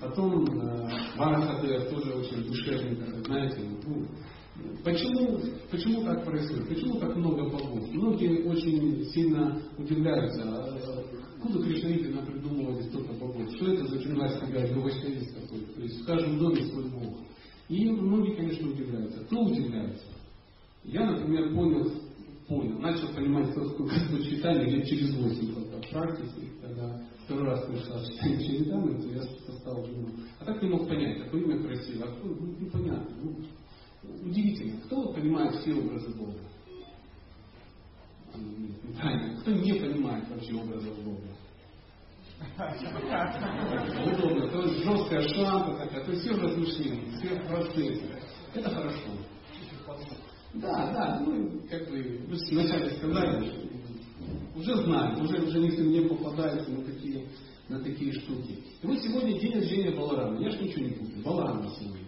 Потом Варахадер тоже очень душевный, знаете, ну, Почему, почему так происходит? Почему так много богов? Многие очень сильно удивляются, а, откуда Кришнаиты придумывали столько богов? Что это за гай, Гавайшавист какой То есть в каждом доме свой бог. И многие, конечно, удивляются. Кто удивляется? Я, например, понял, понял, начал понимать, что такое читание лет через 8 только в практике, когда второй раз пришла Чаританы, то я стал думать, а так не мог понять, какое имя красивое, а кто, ну, непонятно. Ну, Удивительно, кто понимает все образы Бога? Правильно, кто не понимает вообще образов Бога? Удобно, то есть жесткая шанта такая, то есть все размышления, все процессы. Это хорошо. Да, да, ну, как вы вначале сказали, уже знаем, уже, уже никто не попадается на такие, на такие штуки. И вот сегодня день рождения Баларама. Я ж ничего не путаю. Баларама сегодня.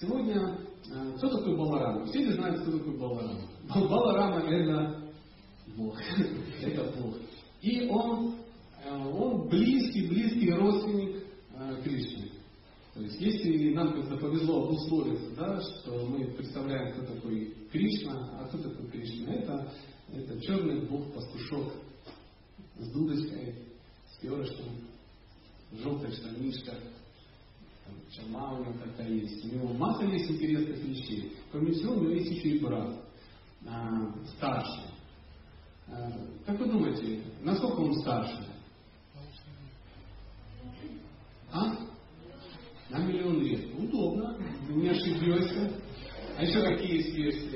Сегодня Э, кто такой Баларама? Все ли знают, кто такой Баларама? Баларама это Бог. это Бог. И он, э, он близкий, близкий родственник э, Кришны. То есть, если нам как-то повезло обусловиться, да, что мы представляем, кто такой Кришна, а кто такой Кришна, это, это черный бог-пастушок с дудочкой, с перышком, желтая штанишка, Чама у него такая есть. У него масса есть интересных вещей. Кроме всего, у него есть еще и брат, а, старший. А, как вы думаете, насколько он старше? А? На миллион лет. Удобно, не ошибешься. А еще какие есть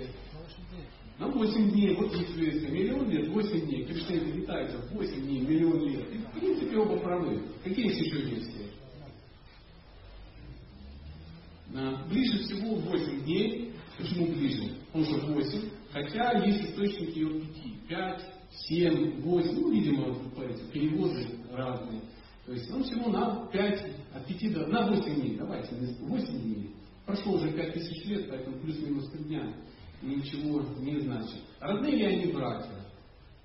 версии? На 8 дней, вот версия. Миллион лет, 8 дней. Кришна летает 8 дней, миллион лет. И, в принципе, оба правы. Какие есть еще версии? Ближе всего 8 дней. Почему ближе? Он же 8. Хотя есть источники от 5. 5, 7, 8. Ну, видимо, переводы разные. То есть он всего на 5, от 5 до, на 8 дней. Давайте, 8 дней. Прошло уже 5 тысяч лет, поэтому плюс-минус 3 дня. Ничего не значит. Родные ли они братья?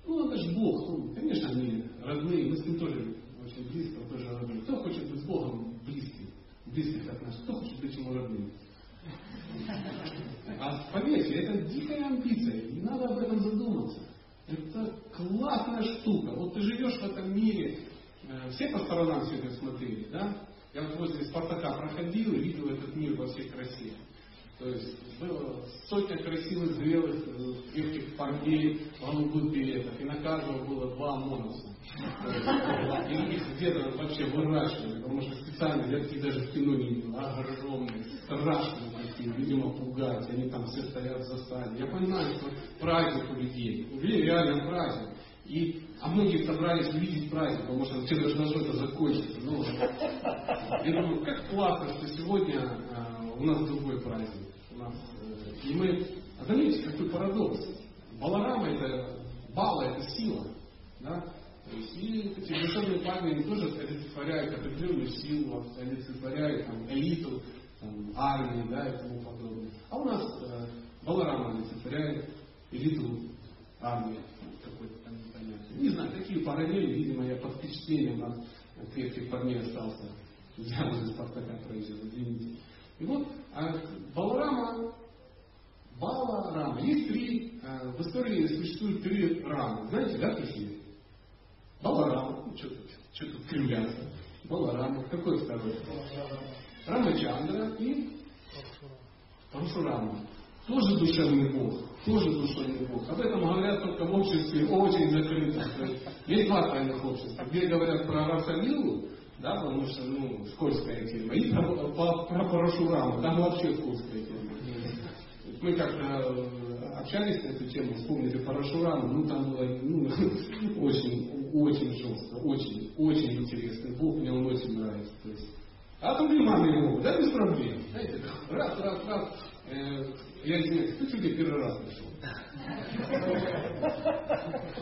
Ну, это же Бог. Ну, конечно, они родные. Мы с ним тоже очень близко, тоже родные. Кто хочет быть с Богом близким? близких нас. Кто хочет быть ему родным? А поверьте, это дикая амбиция, не надо об этом задуматься. Это классная штука. Вот ты живешь в этом мире, э, все по сторонам все смотрели, да? Я вот возле Спартака проходил и видел этот мир во всей красе. То есть было сотня красивых, зрелых, э, крепких парней в голубых билетах, и на каждого было два монуса. И их где-то вообще выращивали, потому что специально, я таких даже в кино не видел, огромные, страшные такие, видимо, пугать, они там все стоят в засаде. Я понимаю, что праздник у людей, у людей реально праздник. И, а многие собрались увидеть праздник, потому что все должно что-то закончиться. Ну, я думаю, как классно, что сегодня а, у нас другой праздник нас. Э, и мы, а заметьте, какой парадокс. Баларама это, бала это сила. Да? То есть, и эти душевные парни они тоже олицетворяют определенную силу, олицетворяют там, элиту, там, армии да, и тому подобное. А у нас э, Баларама олицетворяет элиту армии какой-то там непонятный. Не знаю, какие параллели, видимо, я под впечатлением от крепких парней остался. Я возле Спартака проезжал, извините. И вот а Баларама, Баларама, есть три, а, в истории существует три рамы. Знаете, да, какие? Баларама, ну что кривляться. Баларама, какой второй? Рамачандра и Парашурама. Тоже душевный бог, тоже душевный бог. Об этом говорят только в обществе очень закрыто. Есть два тайных общества, где говорят про Рафалилу, да, потому что, ну, скользкая тема. И про, про, про Парашураму, там вообще скользкая тема. Мы как-то э, общались на эту тему, вспомнили Парашураму, ну, там было, ну, очень, очень жестко, очень, очень интересный Бог, мне он очень нравится. То есть, а то мамы его, да, без проблем. Знаете, раз, раз, раз. Э, я извиняюсь, кто тебе первый раз пришел?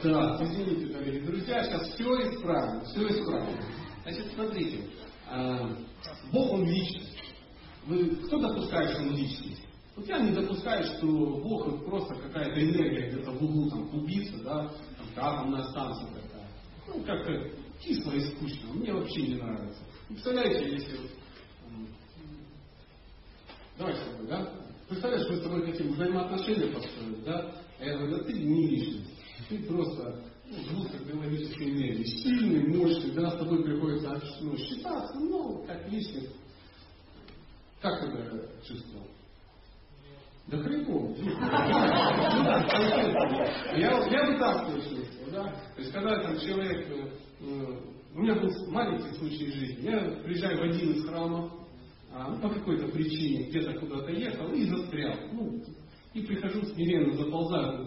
Да, извините, дорогие друзья, сейчас все исправим, все исправим. Значит, смотрите, а, Бог Он личность. Вы, кто допускает, что Он личность? Вот я не допускаю, что Бог это просто какая-то энергия где-то в углу там клубится, да, там атомная станция такая. Ну, как-то кисло и скучно. Мне вообще не нравится. Представляете, если Давай с тобой, да? Представляешь, мы с тобой хотим взаимоотношения построить, да? А я говорю, да ты не личность. Ты просто ну, жгут биологической энергии. Сильный, мощный, да, с тобой приходится ну, считаться, ну, как личность. Как ты это чувствовал? Да хреново. Я, я бы так чувствовал, да. То есть, когда там человек, э, э, у меня был маленький случай жизни, я приезжаю в один из храмов, а, ну, по какой-то причине где-то куда-то ехал и застрял. Ну, и прихожу смиренно, заползаю.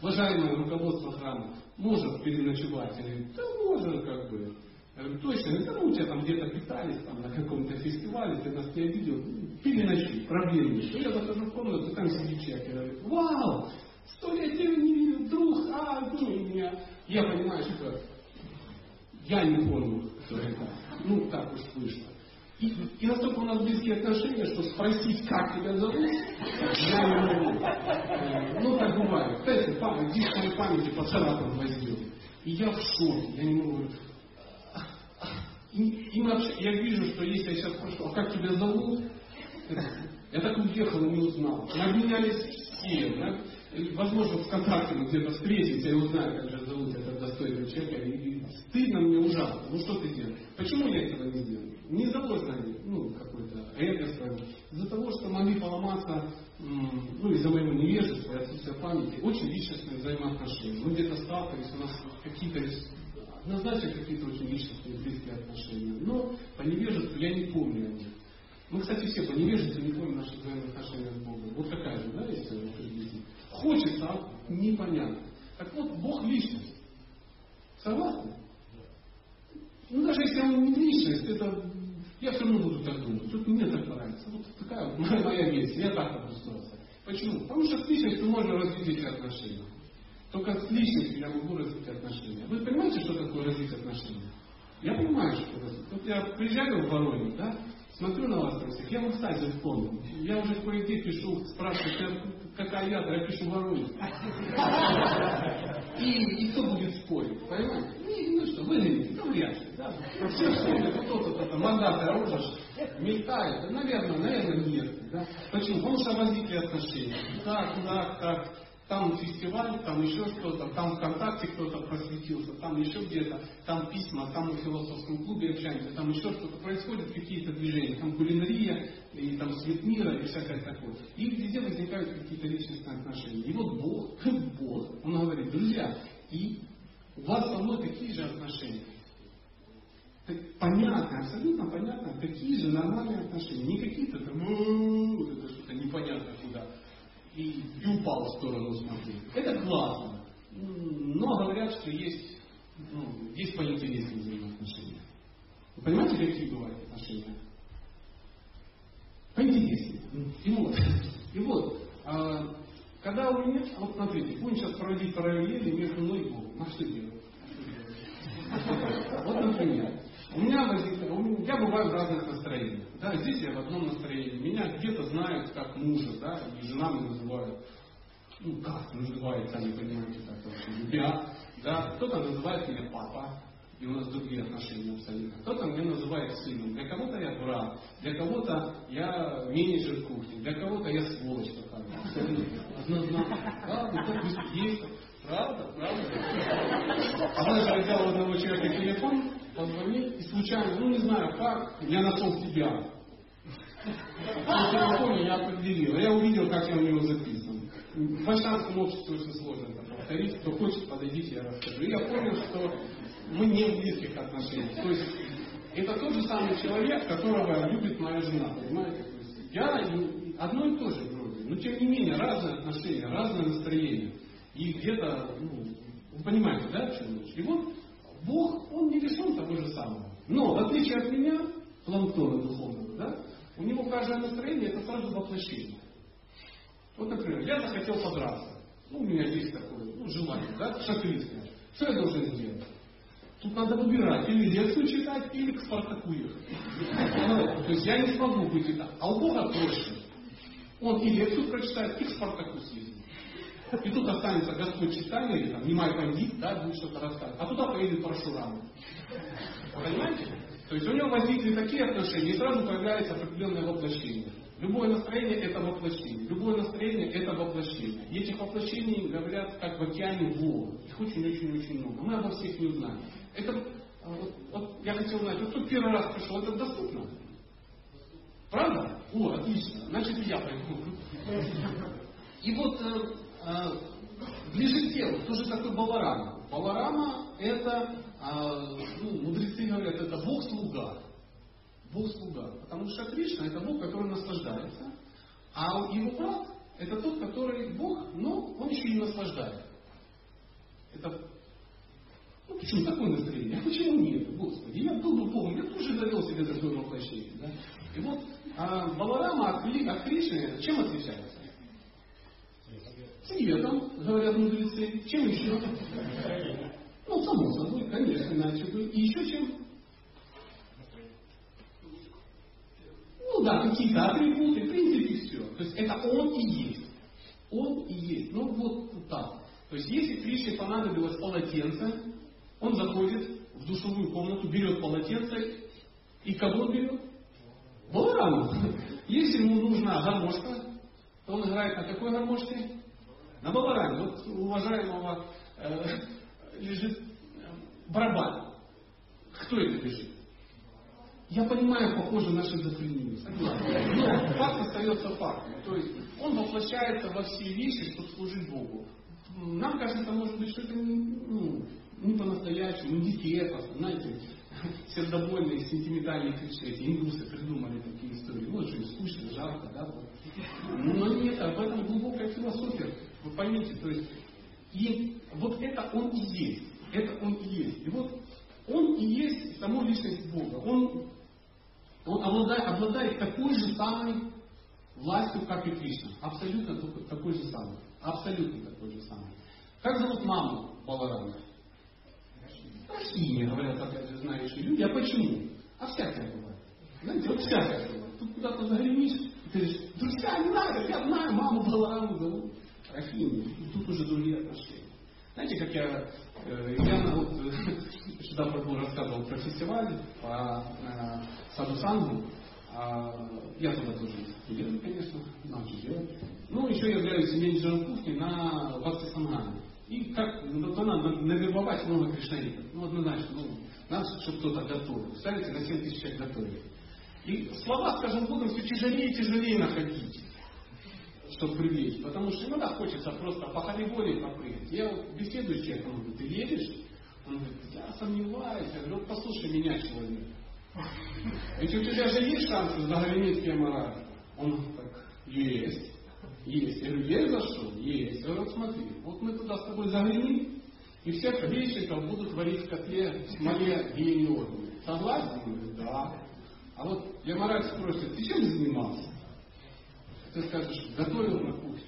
Уважаемое руководство храма, может переночевать? Говорю, да можно как бы. Я говорю, точно, да ну у тебя там где-то питались там, на каком-то фестивале, ты нас не обидел, переночуй, проблем нет. Я захожу в комнату, там сидит человек, я говорю, вау, сто лет я не видел, друг, а, ну, меня. Я понимаю, что я не понял, что это. Ну, так уж вышло. И, и настолько у нас близкие отношения, что спросить, как тебя зовут, я не могу. Ну, так бывает. Кстати, память, диск моей памяти по царапам возьмет. И я в шоке, я не могу. И, и вообще, я вижу, что если я сейчас спрошу, а как тебя зовут? Я так уехал и не узнал. Обменялись все, да? возможно, в контакте мы где-то встретимся, я узнаю, как же зовут этого достойного человека, и, и стыдно мне ужасно. Ну что ты делаешь? Почему я этого не делаю? Не из-за знания, ну, какой-то свое, из-за того, что могли поломаться, ну, из-за моего невежества и отсутствия памяти, очень личностные взаимоотношения. Мы где-то сталкивались, у нас какие-то однозначно какие-то очень личностные близкие отношения. Но по невежеству я не помню о них. Мы, кстати, все по невежеству не помним наши взаимоотношения с Богом. Вот такая же, да, история Хочется, а непонятно. Так вот, Бог личность. Согласны? Ну, даже если он не личность, это я все равно буду так думать. Тут мне так нравится. Вот такая моя версия. Я так обустроился. Почему? Потому что с личностью можно развить эти отношения. Только с личностью я могу развить отношения. Вы понимаете, что такое развить отношения? Я понимаю, что это. Вот я приезжаю в Воронеж, да, смотрю на вас всех, я вам, кстати, вспомнил. Я уже кое-где пишу, спрашиваю, какая я, я пишу Воронеж. И, и кто будет спорить, понимаете? Ну, ну что, выглядите, ну вряд ли, да. Все спорят, кто-то кто-то мандаты оружие мелькает, наверное, наверное, нет. Да? Почему? Потому что возникли отношения. Так, так, так там фестиваль, там еще что-то, там ВКонтакте кто-то просветился, там еще где-то, там письма, там на философском клубе общаемся, там еще что-то происходит, какие-то движения, там кулинария, и там свет мира, и всякое такое. И везде возникают какие-то личностные отношения. И вот Бог, Бог, Он говорит, друзья, и у вас со мной такие же отношения. Понятно, абсолютно понятно, такие же нормальные отношения. Не какие-то там, это что-то непонятно куда и, упал в сторону смотреть. Это классно. Но говорят, что есть, ну, есть поинтереснее взаимоотношения. Вы понимаете, какие бывают отношения? Поинтереснее. И вот, и вот а, когда у меня, вот смотрите, будем сейчас проводить параллели между мной и Богом. А что делать? Вот, например, у меня возникает, я бываю в разных настроениях. Да, здесь я в одном настроении. Меня где-то знают как мужа, да, и жена меня называют, ну как называют, сами понимаете, как вообще, любя, да, кто-то называет меня папа, и у нас другие отношения абсолютно. Кто-то меня называет сыном, для кого-то я брат, для кого-то я менеджер кухни, для кого-то я сволочь какая-то. Ну есть. Правда, правда. Однажды я взял у одного человека телефон, позвонил, и случайно, ну не знаю как, я нашел себя. На телефоне я определил, я увидел, как я у него записан. В башкирском обществе очень сложно это повторить. Кто хочет, подойдите, я расскажу. И я понял, что мы не в близких отношениях. То есть это тот же самый человек, которого любит моя жена, понимаете? То есть я одно и то же вроде, но тем не менее разные отношения, разное настроение. И где-то, ну, вы понимаете, да, в чем речь? И вот Бог, Он не лишен того же самого. Но, в отличие от меня, планктона духовного, да, у него каждое настроение это сразу воплощение. Вот, например, я захотел подраться. Ну, у меня есть такое ну, желание, да, шахристское. Что я должен сделать? Тут надо выбирать, или лекцию читать, или к Спартаку ехать. То есть я не смогу быть и так. А у Бога проще. Он и лекцию прочитает, и к Спартаку съездит. И тут останется Господь читание, или там, немай пандит, да, будет что-то рассказывать. А туда поедет Парашурам. Понимаете? То есть у него возникли такие отношения, и сразу появляется определенное воплощение. Любое настроение это воплощение. Любое настроение это воплощение. И этих воплощений говорят как в океане волн. Их очень-очень-очень много. Мы обо всех не узнаем. Это, вот, вот, я хотел знать, вот кто первый раз пришел, это доступно? Правда? О, отлично. Значит, и я пойду. И вот э, э, ближе к телу, кто же такой Баларама? Баларама это, э, ну, мудрецы говорят, это Бог-слуга. Бог-слуга. Потому что Кришна это Бог, который наслаждается, а его брат это тот, который Бог, но он еще и наслаждает. Это ну почему такое настроение? А почему нет? Господи, я был бы Богом, я тоже завел себе такое воплощение. Да? И вот а Баларама от, от Кришны чем отличается? Цветом, говорят мудрецы. Чем еще? Ну, само собой, конечно, иначе бы. И еще чем? Ну да, какие-то атрибуты, в принципе, все. То есть это он и есть. Он и есть. Ну вот так. То есть если Кришне понадобилось полотенце, он заходит в душевую комнату, берет полотенце, и кого берет? Балараму. Если ему нужна гармошка, то он играет на какой гармошке? На балараме. Вот у уважаемого э, лежит э, барабан. Кто это лежит? Я понимаю, похоже на шизофрению. Но факт остается фактом. То есть он воплощается во все вещи, чтобы служить Богу. Нам кажется, может быть, что это ну, не по-настоящему, не диета, знаете, сердобольные, сентиментальные эти индусы придумали такие истории. Вот же скучно, жарко, да? Но нет, об этом глубокая философия. Вы поймите, то есть, и вот это он и есть. Это он и есть. И вот он и есть само личность Бога. Он, он обладает, обладает такой же самой властью, как и Кришна. Абсолютно такой же самый. Абсолютно такой же самый. Как зовут маму Баларама? Рахиня, говорят, опять же, знающие люди. А почему? А всякое бывает. Знаете, вот всякое бывает. Тут куда-то загремишь, и ты говоришь, друзья, не надо, я знаю, маму Балараму зовут. Рахиня. И тут уже другие отношения. Знаете, как я, э, я вот, э, сюда был рассказывал про фестиваль по э, Саду Сангу. А, я туда тоже еду, конечно, надо же делать. Ну, еще я являюсь менеджером кухни на Васте Сангане. И как ну, то надо навербовать много кришнаитов. Ну, однозначно, ну, надо, чтобы кто-то готовил. Представляете, на 7 тысяч человек готовили. И слова, скажем, будем все тяжелее и тяжелее находить, чтобы привлечь. Потому что иногда хочется просто по халиболе попрыгать. Я вот беседую с человеком, говорю, ты едешь? Он говорит, я сомневаюсь. Я говорю, вот послушай меня, человек. Ведь у тебя же есть шансы загреметь Кемара? Он так, есть. Есть. Я говорю, есть за что? Есть. Я говорю, смотри, вот мы туда с тобой заглянем, и всех гречиков будут варить в котле в смоле гениорами. Согласен? Он говорит, да. А вот Ямарак спросит, ты чем занимался? Ты скажешь, готовил на кухне.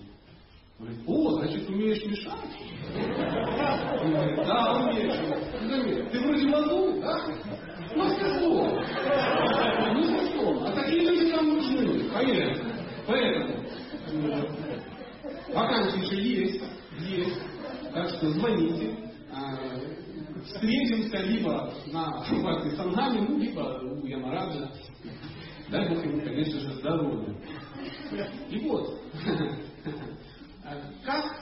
Он говорит, о, значит, умеешь мешать? Он говорит, да, умеешь. Ты вроде мазу, да? Мастерство. Мастерство. А такие люди нам нужны, поверь. Поэтому Вакансии еще есть, есть. Так что звоните. А, встретимся либо на вашей Сангаме, ну, либо у Ямараджа. Дай Бог ему, конечно же, здоровья. И вот, как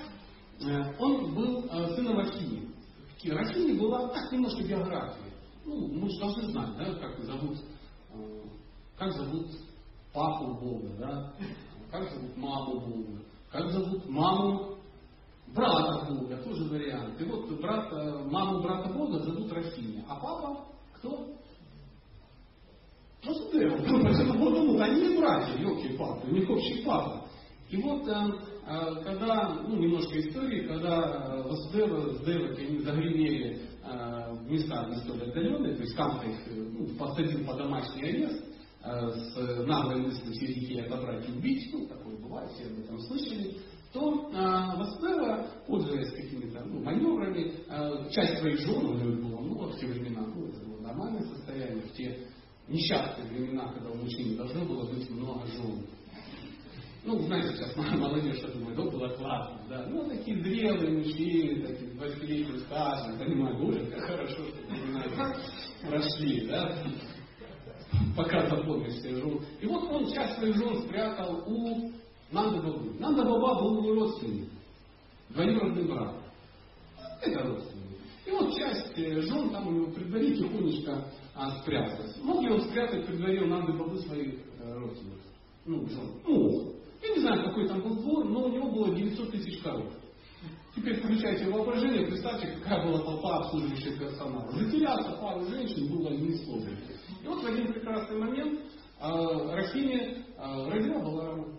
э, он был э, сыном Рахини. Рахини была так немножко биография. Ну, мы же должны знать, да, как зовут, э, как зовут папу Бога, да, как зовут маму Бога, как зовут маму брата Бога, тоже вариант. И вот брат, маму брата Бога зовут Рафиня, а папа кто? Просто Дева. Потому они не братья, елки папы, у них общий папа. И вот э, э, когда, ну немножко истории, когда Васудева с Девой они загремели э, в места не столь отдаленные, то есть Камка их ну, посадил по домашний арест, с наглой мыслью все детей отобрать и убить, ну, такое бывает, все об этом слышали, то э, Васнева, пользуясь какими-то ну, маневрами, э, часть своих жен у него было, ну, в те времена, ну, это было нормальное состояние, в те несчастные времена, когда у мужчины должно было быть много жен. Ну, знаете, сейчас молодежь что думает, да, было классно, да. Ну, такие зрелые мужчины, такие 20-летние стажи, понимаю, боже, как хорошо, что вы прошли, да. пока запомнишь себе жен. И вот он часть своих жен спрятал у Нанда Бабы. Нанда Баба был его родственник, двоюродный брат. Это родственник. И вот часть э, жен там у него при тихонечко а, спряталась. Мог ли он спрятать при дворе у Нанды Бабы своих э, родственников? Ну, жен. Мог. Я не знаю, какой там был двор, но у него было 900 тысяч коров. Теперь включайте воображение, представьте, какая была толпа обслуживающих персонала. Затеряться пару женщин было несложно. И вот в один прекрасный момент э, Рахиме э, родила Балараму.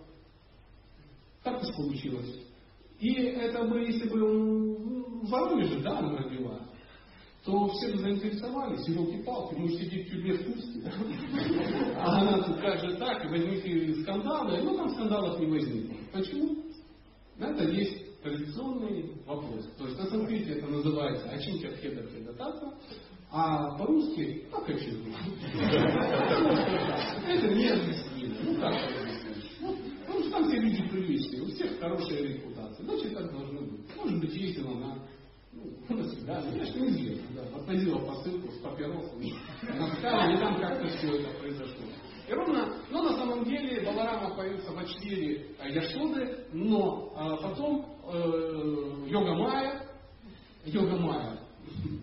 Так уж получилось. И это бы, если бы он в Воронеже, да, она родила, то все заинтересовались, елки-палки, мы сидеть в тюрьме в Курске. А она тут как же так, и возникли скандалы, но там скандалов не возникло. Почему? Это есть традиционный вопрос. То есть на санскрите это называется Ачинча Хеда Хедатата, а по-русски как Ачинча. Это не объяснимо. Ну как ну, потому что там все люди приличные, у всех хорошая репутация. Значит, так должно быть. Может быть, ездила на ну, на свидание, конечно, неизвестно. Да. Отвозила посылку с папиросом, на и там как-то все это произошло. И ровно, но на самом деле Баларама появился в Ачтире Яшоды, но а, потом э, Йога Майя, Йога Майя,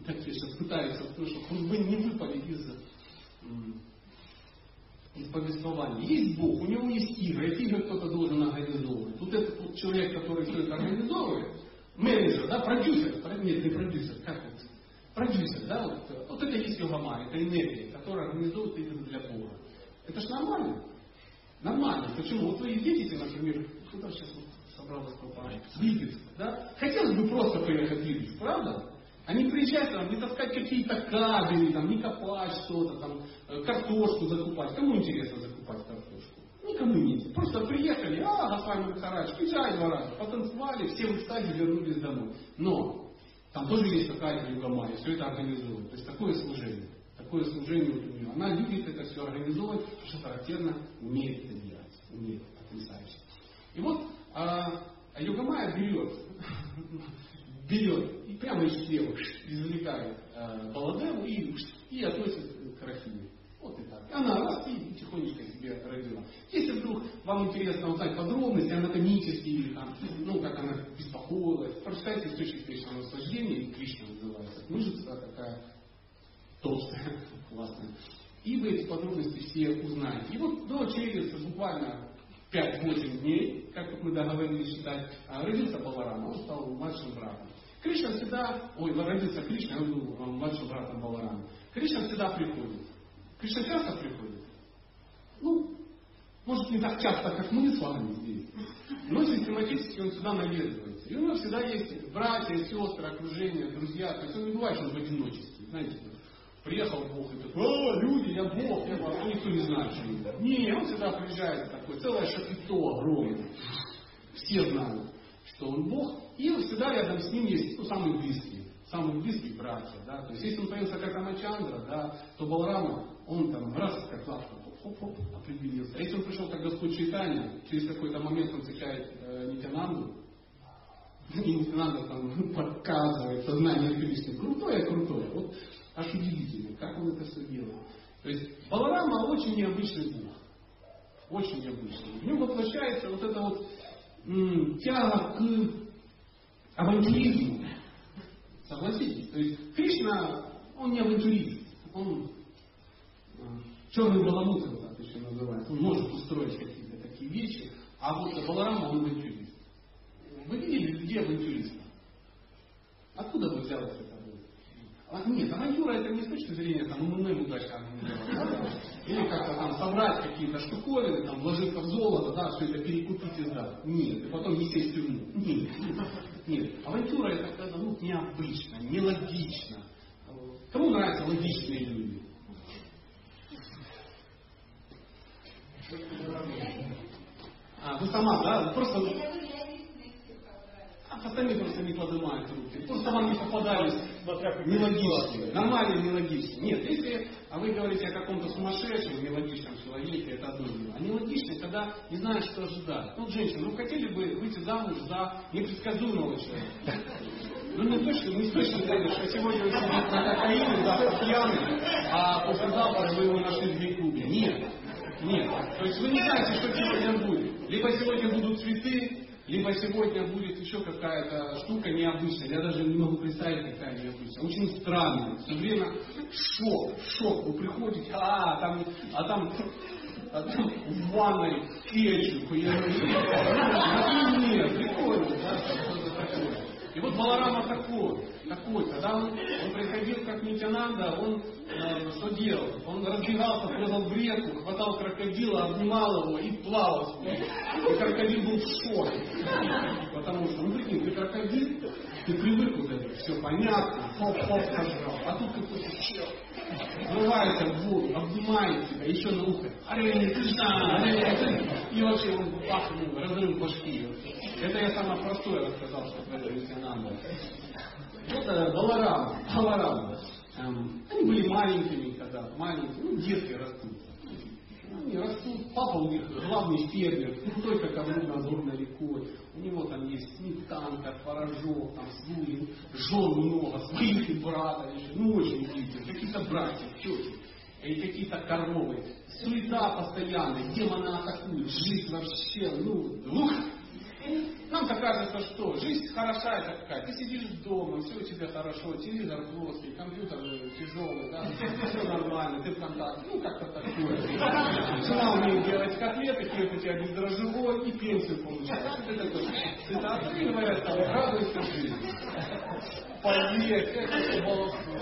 так я сейчас пытаюсь, потому что вы не выпали из, из повествования. Есть Бог, у него есть игры, эти игры кто-то должен организовывать. Тут этот вот человек, который все это организовывает, менеджер, да, продюсер, нет, не продюсер, как вот, продюсер, да, вот, вот это есть Йога это энергия, которая организует игры для Бога. Это же нормально. Нормально. Почему? Вот вы едете, например, куда сейчас вот собралась толпа? Липецк, да? Хотелось бы просто поехать в Липецк, правда? А не приезжать там, не таскать какие-то кабели, там, не копать что-то, там, э, картошку закупать. Кому интересно закупать Никому нет. Просто приехали, а, Гафай Махарадж, чай два раза, потанцевали, все в экстазе вернулись домой. Но там тоже есть такая югамая, все это организует. То есть такое служение такое служение вот у нее. Она любит это все организовывать, что характерно, умеет это делать. Умеет потрясающе. И вот а, а Йогамая берет, берет и прямо из слева извлекает а, и, и относит к Рахиме. Вот и так. Она раз и тихонечко себе родила. Если вдруг вам интересно узнать подробности анатомические, или там, ну, как она беспокоилась, прочитайте источник вечного наслаждения, Кришна называется, книжица такая толстая, классная. И вы эти подробности все узнаете. И вот ну, через буквально 5-8 дней, как мы договорились считать, а, родился Баларама, он стал младшим братом. Кришна всегда, ой, родился Кришна, он был младшим братом Баларама. Кришна всегда приходит. Кришна часто приходит? Ну, может не так часто, как мы с вами здесь, но систематически он всегда наведывается. И у него всегда есть братья, сестры, окружение, друзья. То есть он не бывает, что он в одиночестве. Знаете, Приехал Бог и говорит, о, люди, я Бог, я Бог. Никто не знает, что это. Не, он всегда приезжает такой, целое шапито огромное. Все знают, что он Бог. И всегда рядом с ним есть ну, самые близкие, самые близкие братья. Да? То есть если он появился как Рамачандра, да, то Балрама, он там раз как лапка, хоп-хоп, определился. А если он пришел как Господь Чайтанья, через какой-то момент он встречает э, Нитянанду, и Нитянанда там показывает сознание Кришны. Крутое, крутое. Вот аж удивительно, как он это все делает. То есть Баларама очень необычный Бог. Очень необычный. В нем воплощается вот эта вот м, тяга к авантюризму. Согласитесь? То есть Кришна, он не авантюрист. Он черный баламут, как еще называют. Он может устроить какие-то такие вещи. А вот Баларама, он авантюрист. Вы видели, где авантюрист? Откуда вы взяли это? А, нет, авантюра это не с точки зрения там, МММ удачно. Или как-то там собрать какие-то штуковины, там, вложиться в золото, да, все это перекупить и сдать. Нет, и потом не сесть в тюрьму. Нет. Нет. Авантюра это когда ну, необычно, нелогично. Кому нравятся логичные люди? А, вы сама, да? Просто остальные просто не поднимают руки. Просто вам не попадались нелогичные. Нормальные нелогичные. Нет, если а вы говорите о каком-то сумасшедшем, нелогичном человеке, это одно дело. А нелогичный, когда не знаешь, что ожидать. Ну, женщина, ну хотели бы выйти замуж за непредсказуемого человека. Ну не точно, не точно знаешь, что сегодня вы сидите на кокаине, завтра пьяный, а послезавтра вы его нашли в клубе. Нет. То есть вы не знаете, что сегодня будет. Либо сегодня будут цветы, либо сегодня будет еще какая-то штука необычная. Я даже не могу представить, какая необычная. Очень странная. Все время шок, шок. Вы приходите, а там, а там, а там в ванной кетчуп. Я говорю, нет, прикольно, да, и вот Баларама такой, такой, когда он, он приходил как Нитянанда, он э, что делал? Он разбегался, прыгал в реку, хватал крокодила, обнимал его и плавал с ним. И крокодил был в шоке. Потому что, ну прикинь, ты крокодил, ты привык вот это, все понятно, хоп-хоп сожрал. А тут какой-то чел врывается в воду, обнимает тебя, еще на ухо. Аре, Кришна, аре, И вообще он бах, ну, разрыв башки. Это я самое простое рассказал, что творил Нитянанда. Вот э, Баларам, Баларам. Эм, они были маленькими когда, маленькие, ну, детки растут. Они растут, папа у них главный фермер, крутой, как Амур над горной рекой. У него там есть сметанка, творожок, там свой, жен много, своих и брата еще, ну очень близко, какие-то братья, тети, и какие-то коровы. Суета постоянная, демоны атакуют, жизнь вообще, ну, ух, нам-то кажется, что жизнь хороша это какая. Ты сидишь дома, все у тебя хорошо, телевизор плоский, компьютер тяжелый, да, все нормально, ты в контакте, ну как-то такое. Жена умеет делать котлеты, хлеб у тебя бездрожжевой и пенсию получаешь. Ты такой, цитата, и говорят, радуйся жизни. Поверь, это баловство.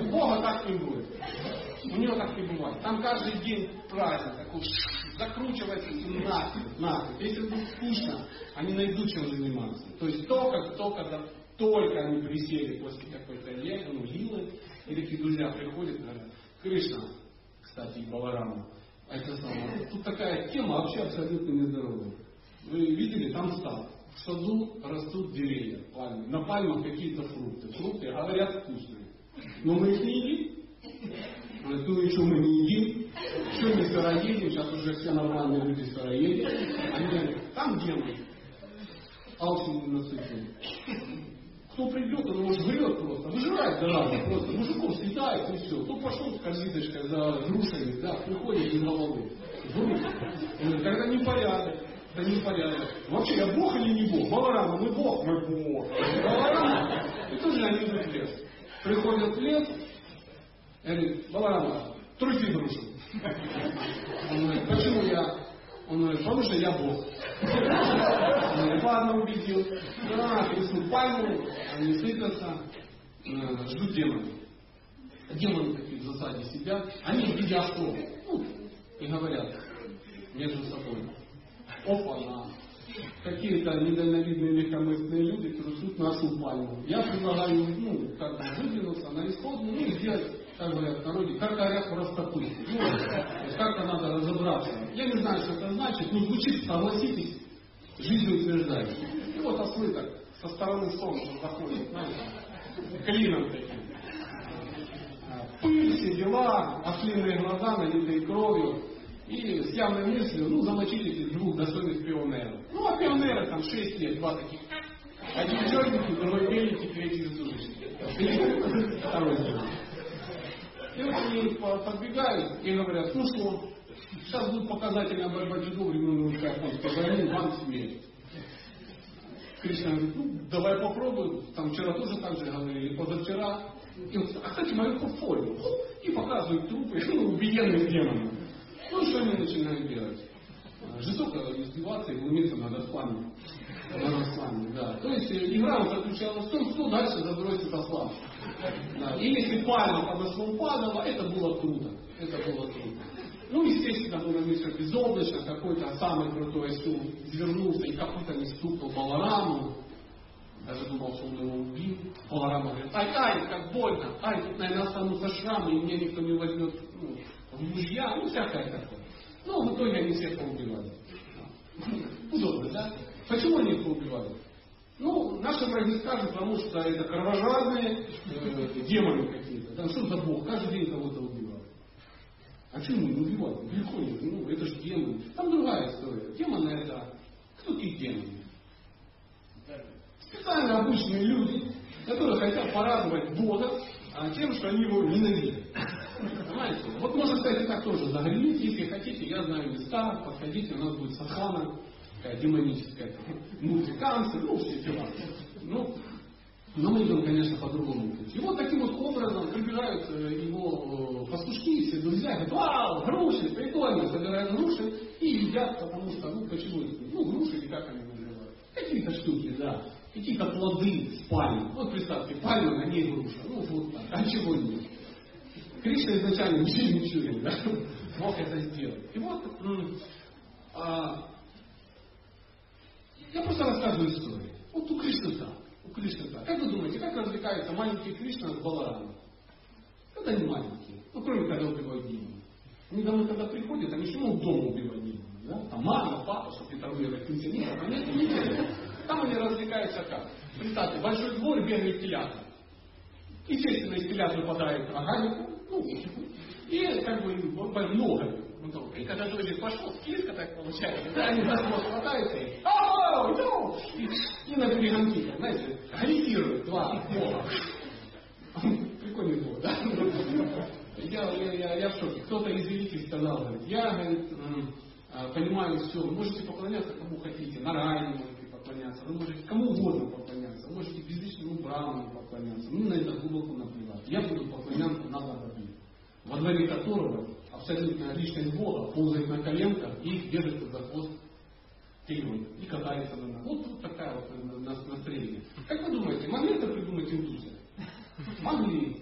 У Бога так не будет. У него так не бывает. Там каждый день праздник, такой закручивается и нафиг. Если будет скучно, они найдут чем заниматься. То есть только, только, только они присели после какой-то лекции, ну, лилы, и такие друзья приходят, говорят, Кришна, кстати, и Баларама, а это самое, тут такая тема вообще абсолютно нездоровая. Вы видели, там стал. В саду растут деревья, пальмы. На пальмах какие-то фрукты. Фрукты, говорят, вкусные. Но мы их не едим. Ну и что мы не едим? Что не сыроедим? Сейчас уже все нормальные люди сыроедят. Они говорят, там демон. Алчный насыщенный. Кто придет, он может врет просто, выжирает зараза просто. Мужиков съедает и все. Кто пошел с корзиночкой за грушами, да, приходит из головы. Врут. Тогда не порядок. Это не порядок. Вообще, я Бог или не Бог? Баларама, мы Бог, мы Бог. Баларама. И тоже они в лес. Приходят в лес, говорит, Баларама, труси грушу. Он говорит, почему я? Он говорит, потому что я Бог. Он говорит, ладно, убедил. Да, трясут пальму, они сыпятся, э, ждут демонов. Демоны такие в засаде сидят, они в виде. Ну, и говорят между собой. Опа, на какие-то недальновидные легкомысленные люди трясут нашу пальму. Я предлагаю, ну, как бы выдвинуться на исходную, ну, и сделать как говорят в народе, говорят простопы. Ну, как-то надо разобраться. Я не знаю, что это значит, но звучит, согласитесь, жизнь утверждает. И вот ослы со стороны солнца заходят, знаете, клином таким. Пыль, все дела, ослиные глаза, налитые кровью. И с явной мыслью, ну, замочить этих двух достойных пионеров. Ну, а пионеры там 6 лет, два таких. Один черненький, другой беленький, третий зубочный. Второй. И вот они подбегают и говорят, ну что, сейчас будет показательная борьба дзюдо времен японской войны, вам смерть. Кришна говорит, ну давай попробуем. Там вчера тоже так же говорили, позавчера. И вот, а кстати, мою форму. И показывают трупы ну, убиенных демонов. Ну что они начинают делать? Жестоко издеваться и глумиться над ослами. Над ослами, да. То есть э, игра заключалась в том, кто дальше забросит осла. Да. И если пальма под ослом падала, это было круто. Это было круто. Ну, естественно, было несколько безоблачно, какой-то самый крутой осел извернулся и копытами стукнул Балараму. Даже думал, что он его убил. Баларама говорит, ай, ай, как больно, ай, тут, наверное, останутся шрамы, и меня никто не возьмет ну, мужья, ну, всякое такое. Ну, в итоге они всех поубивали. Удобно, да? Почему они их поубивали? Ну, наши враги скажут, потому что это кровожадные э, демоны какие-то. Да, что за Бог? Каждый день кого-то убивают. А почему не убивают? Легко нет. Ну, это же демоны. Там другая история. Демоны это... Кто такие демоны? Специально обычные люди, которые хотят порадовать Бога а, тем, что они его ненавидят. Понимаете? Вот можно, кстати, так тоже заглянуть, если хотите, я знаю места, подходите, у нас будет садхана, такая демоническая, музыканцы, ну, все дела. Ну, но мы идем, конечно, по другому пути. И вот таким вот образом прибирают э, его э, пастушки, все друзья, говорят, вау, груши, прикольно, собирают груши и едят, потому что, ну, почему, ну, груши или как они называют. Какие-то штуки, да. Какие-то плоды с пальмы. Вот представьте, пальма, на ней груша. Ну, вот так. А чего нет? Кришна изначально ничего не чует, да? Мог это сделать. И вот, а, я просто рассказываю историю. Вот у Кришны так. У Кришны так. Как вы думаете, как развлекается маленький Кришна с Баларамом? Когда они маленькие. Ну, кроме когда убивают демона. Они домой, когда приходят, они еще могут дома убивать демона. Да? Там мама, папа, чтобы не травмировать пенсионеров. Они не. Там они развлекаются как? Представьте, большой двор, бегают телята. Естественно, из телят выпадает рогалику, ну, и как бы много. И когда дождик пошел, киска так получается, да, они за хвост хватаются и ау, ну, и, и на перегонки, знаете, агитируют два пола. Прикольный бог, да? Я, я, я, я в шоке. Кто-то из великих сказал, говорит, я, говорит, а, понимаю все, вы можете поклоняться кому хотите, на рай можете поклоняться, вы можете кому угодно поклоняться, вы можете безличному браману поклоняться, мне на это глубоко наплевать. Я буду поклоняться на Бога, во дворе которого абсолютно личность Бога ползает на коленках и держится за хвост тигром и катается на нас. Вот, вот такая вот настроение. Как вы думаете, это придумать индусы? Могли.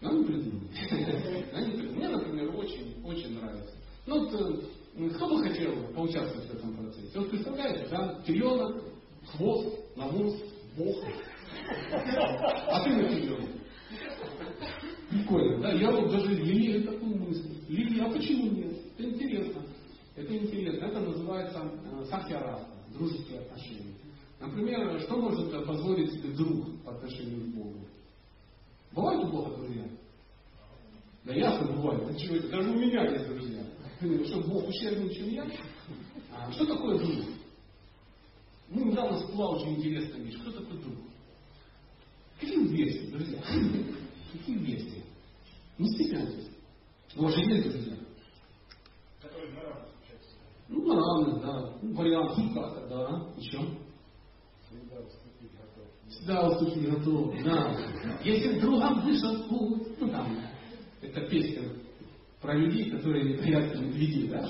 Но не придумали. Мне, например, очень, очень нравится. Ну, вот, э, кто бы хотел поучаствовать в этом процессе? Вот представляете, да, теленок, хвост, навоз, бог. А ты на теленок. Прикольно, да? Я вот даже имею такую мысль. Лилии, а почему нет? Это интересно. Это интересно. Это называется э, сахьяраста, дружеские отношения. Например, что может позволить себе друг по отношению к Богу? Бывают у Бога друзья? Да ясно бывает. А чего это? Даже у меня есть друзья. Что, Бог ущербнее, чем я? А, что такое друг? Ну, недавно всплыла очень интересная вещь. Кто такой друг? Какие версии, друзья? Какие версии? Не стесняйтесь. У вас же есть друзья. Которые на равных Ну, на равных, да. Ну, вариант как да. Еще? Всегда уступить готов. Да. Если другом вышел путь, ну там, это песня про людей, которые неприятны медведи, да?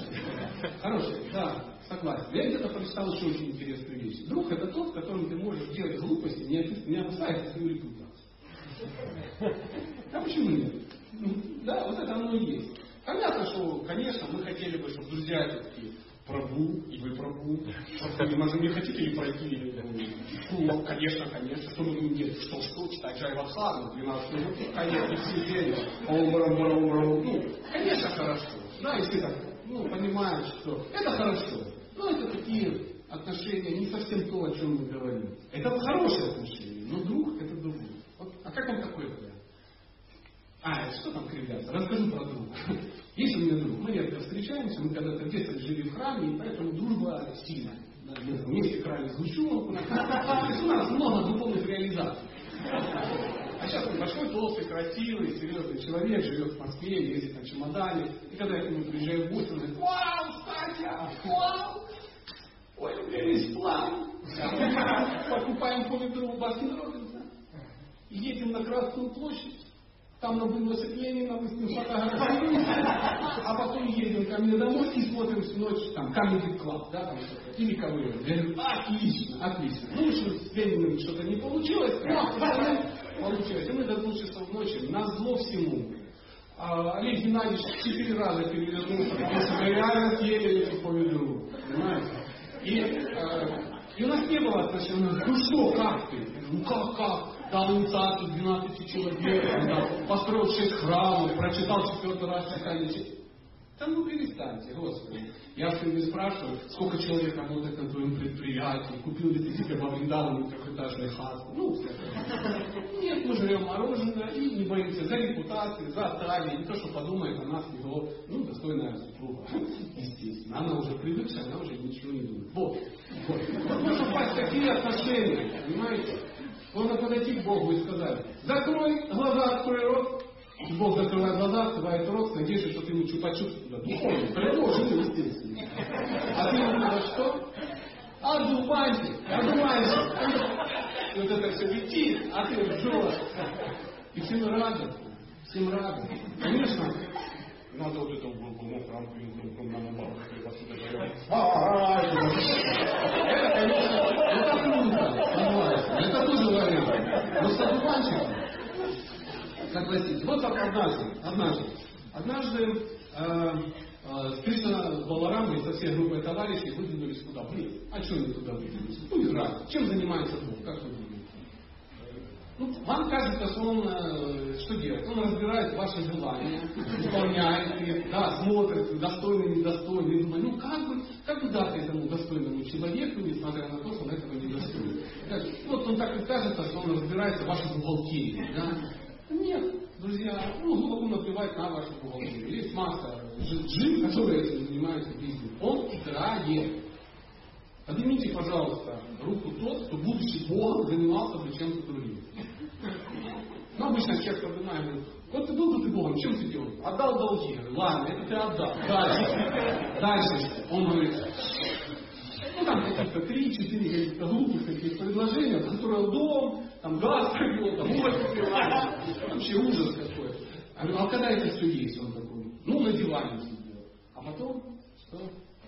Хорошая, да, согласен. Я где-то прочитал еще очень интересную вещь. Друг это тот, с которым ты можешь делать глупости, не, не опасаясь свою репутацию. А почему нет? Ну, да, вот это оно и есть. Понятно, что, конечно, мы хотели бы, чтобы друзья эти такие, Прабу, и вы Прабу. Может, не хотите ли пройти? Ну, конечно, конечно. Что мы будем делать? Что, что, читать Джайватхану 12 минут? Конечно, все день. Ну, конечно, хорошо. Да, если так, ну, понимаешь, что это хорошо. Но это такие отношения не совсем то, о чем мы говорим. Это хорошие отношения, но друг это другой. Вот, а как он такой? А, что там кривляться? Расскажу про друга. Есть у меня друг. Мы редко встречаемся, мы когда-то в детстве жили в храме, и поэтому дружба сильная. Вместе крали сгущенку. У нас много духовных реализаций. А сейчас он большой, толстый, красивый, серьезный человек, живет в Москве, ездит на чемодане. И когда я к нему приезжаю в гости, он говорит, вау, Сатья, вау, ой, у меня есть план. Покупаем у Баскин Робинса. Едем на Красную площадь там на выносят Ленина, мы с ним фотографируемся, а потом едем ко мне домой и смотрим всю ночь там Comedy Club, да, там что-то, или КВН. Я говорю, отлично, отлично. Ну, что с Лениным что-то не получилось, но получилось. И мы до двух часов ночи, на зло всему. А Олег Геннадьевич четыре раза перевернулся, потому что мы реально съели эти помидоры. Понимаете? И, э, и у нас не было отношения, ну что, как ты? Ну как, как? Дал инициацию 12 человек, да, построил 6 храмов, прочитал четвертый раз Писание. Да ну перестаньте, Господи. Я все не спрашиваю, сколько человек работает на твоем предприятии, купил ли ты себе во Вриндаване трехэтажный хат. Ну. Нет, мы живем мороженое и не боимся за репутацию, за талию, не то, что подумает о нас его, ну, достойная супруга. Естественно. Она уже привыкшая, она уже ничего не думает. Вот. Вот. Можно попасть такие отношения, понимаете? Можно подойти к Богу и сказать, закрой глаза, открой рот, Бог закрывает глаза, открывает рот, надеешься, что ты чупа-чупс туда духовно предложил, естественно. А ты туда что? Одуванчик. И вот это все летит, а ты жжешь. И всем рады. Всем рады. Конечно, надо вот эту группу, ну, рамку, на мобал, Это, конечно, это круто, согласен. Это тоже вариант. Но с одуванчиком согласитесь. Вот однажды, однажды, однажды э, э, Кришна с Баларамой со всей группой товарищей выдвинулись куда? Блин, а что они туда выдвинулись? Ну, играть. Чем занимается Бог? Как вы думаете? Ну, вам кажется, что он э, что делает? Он разбирает ваши желания, исполняет их, да, смотрит, достойный, недостойный, думает, ну как бы, как бы дать этому достойному человеку, несмотря на то, что он этого не достоин. Вот он так и кажется, что он разбирается в вашей бухгалтерии. Да? Нет, друзья, ну, глубоко наплевать на вашу бухгалтерию. Есть масса джин, которые этим занимаются бизнесом. Он играет. Поднимите, пожалуйста, руку тот, кто, будучи Богом, занимался бы чем-то другим. Ну, обычно человек поднимает, говорит, вот ты был бы ты Богом, чем ты делал? Отдал долги. ладно, это ты отдал. Дальше. Дальше. Он говорит, ну там каких-то три-четыре каких-то глупых таких предложения, которые дом, там газ провел, там улицы Вообще ужас какой. Я говорю, а когда это все есть? Он такой, ну на диване сидел. А потом, что?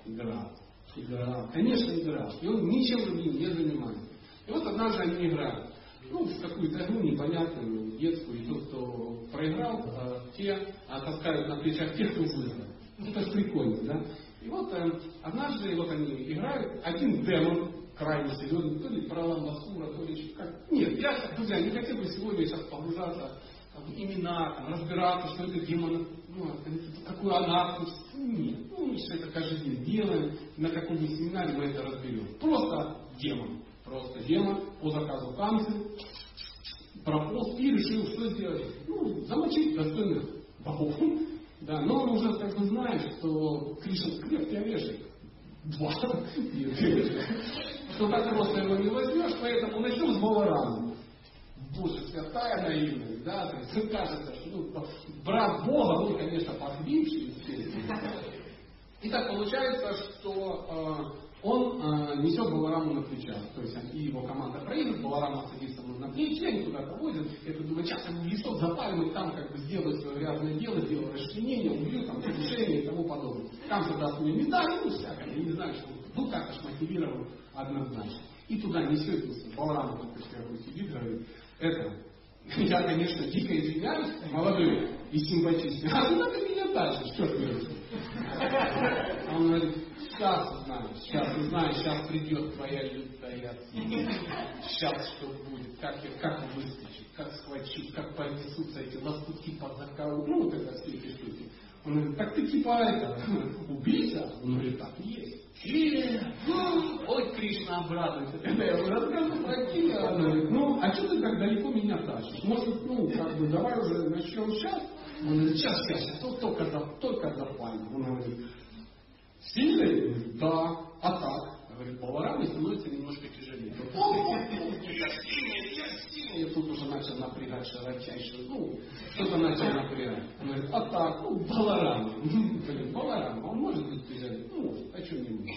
Игра. Игра. Конечно, игра. И он ничем другим не занимается. И вот однажды они играют. Ну, в какую-то игру непонятную, детскую. И тот, кто проиграл, те таскают на плечах тех, кто выиграл. Это же прикольно, да? И вот э, однажды вот они играют, один демон, крайне серьезный, то ли про Ламбасура, то ли как. Нет, я, друзья, не хотел бы сегодня сейчас погружаться в имена, там, разбираться, что это демон, ну, какую анархию. Нет, ну, мы все это каждый день делаем, на каком-нибудь семинаре мы это разберем. Просто демон. Просто демон по заказу Канцы прополз и решил, что сделать. Ну, замочить достойных богов. Да, но он уже как бы знает, что Кришна крепкий орешек. Два. Что так просто его не возьмешь, поэтому начнем с Баларама. Боже, святая наивность, да, то есть кажется, что ну, брат Бога, он, конечно, похлипший, и так получается, что э, он э, несет Балараму на плечах. То есть и его команда проедет, Баларама садится на плечи, они куда-то возят. Это думаю, сейчас ему висок запалим, и там как бы сделают свое грязное дело, сделают расчленение, убьют, там, повышение и тому подобное. Там туда свою медаль, ну всякое, я не знаю, что ну как-то мотивирован однозначно. И туда несет только что сидит, говорит, это, я, конечно, дико извиняюсь, молодой и симпатичный, а ты надо меня дальше, что ты Он говорит, Сейчас узнаешь, сейчас узнаешь, сейчас придет твоя лютая Сейчас что будет, как, я, как выскочит, как схвачу, как понесутся эти лоскутки под закалу. Ну, вот это все эти штуки. Он говорит, так ты типа это, убийца? Он говорит, так и есть. Ой, Кришна обрадуется. Когда я рассказываю про Киля, он говорит, ну, а что ты так далеко меня тащишь? Может, ну, как бы, давай уже начнем сейчас? Он говорит, сейчас, сейчас, сейчас, только, только запалим. Он говорит, Сильный? Да. А так? Говорит, поварами становится немножко тяжелее. И тут уже начал напрягать широчайшую, ну, что-то начал напрягать. Он говорит, а так, ну, баларам. Блин, баларам, он может быть тяжелее? Ну, а что не может?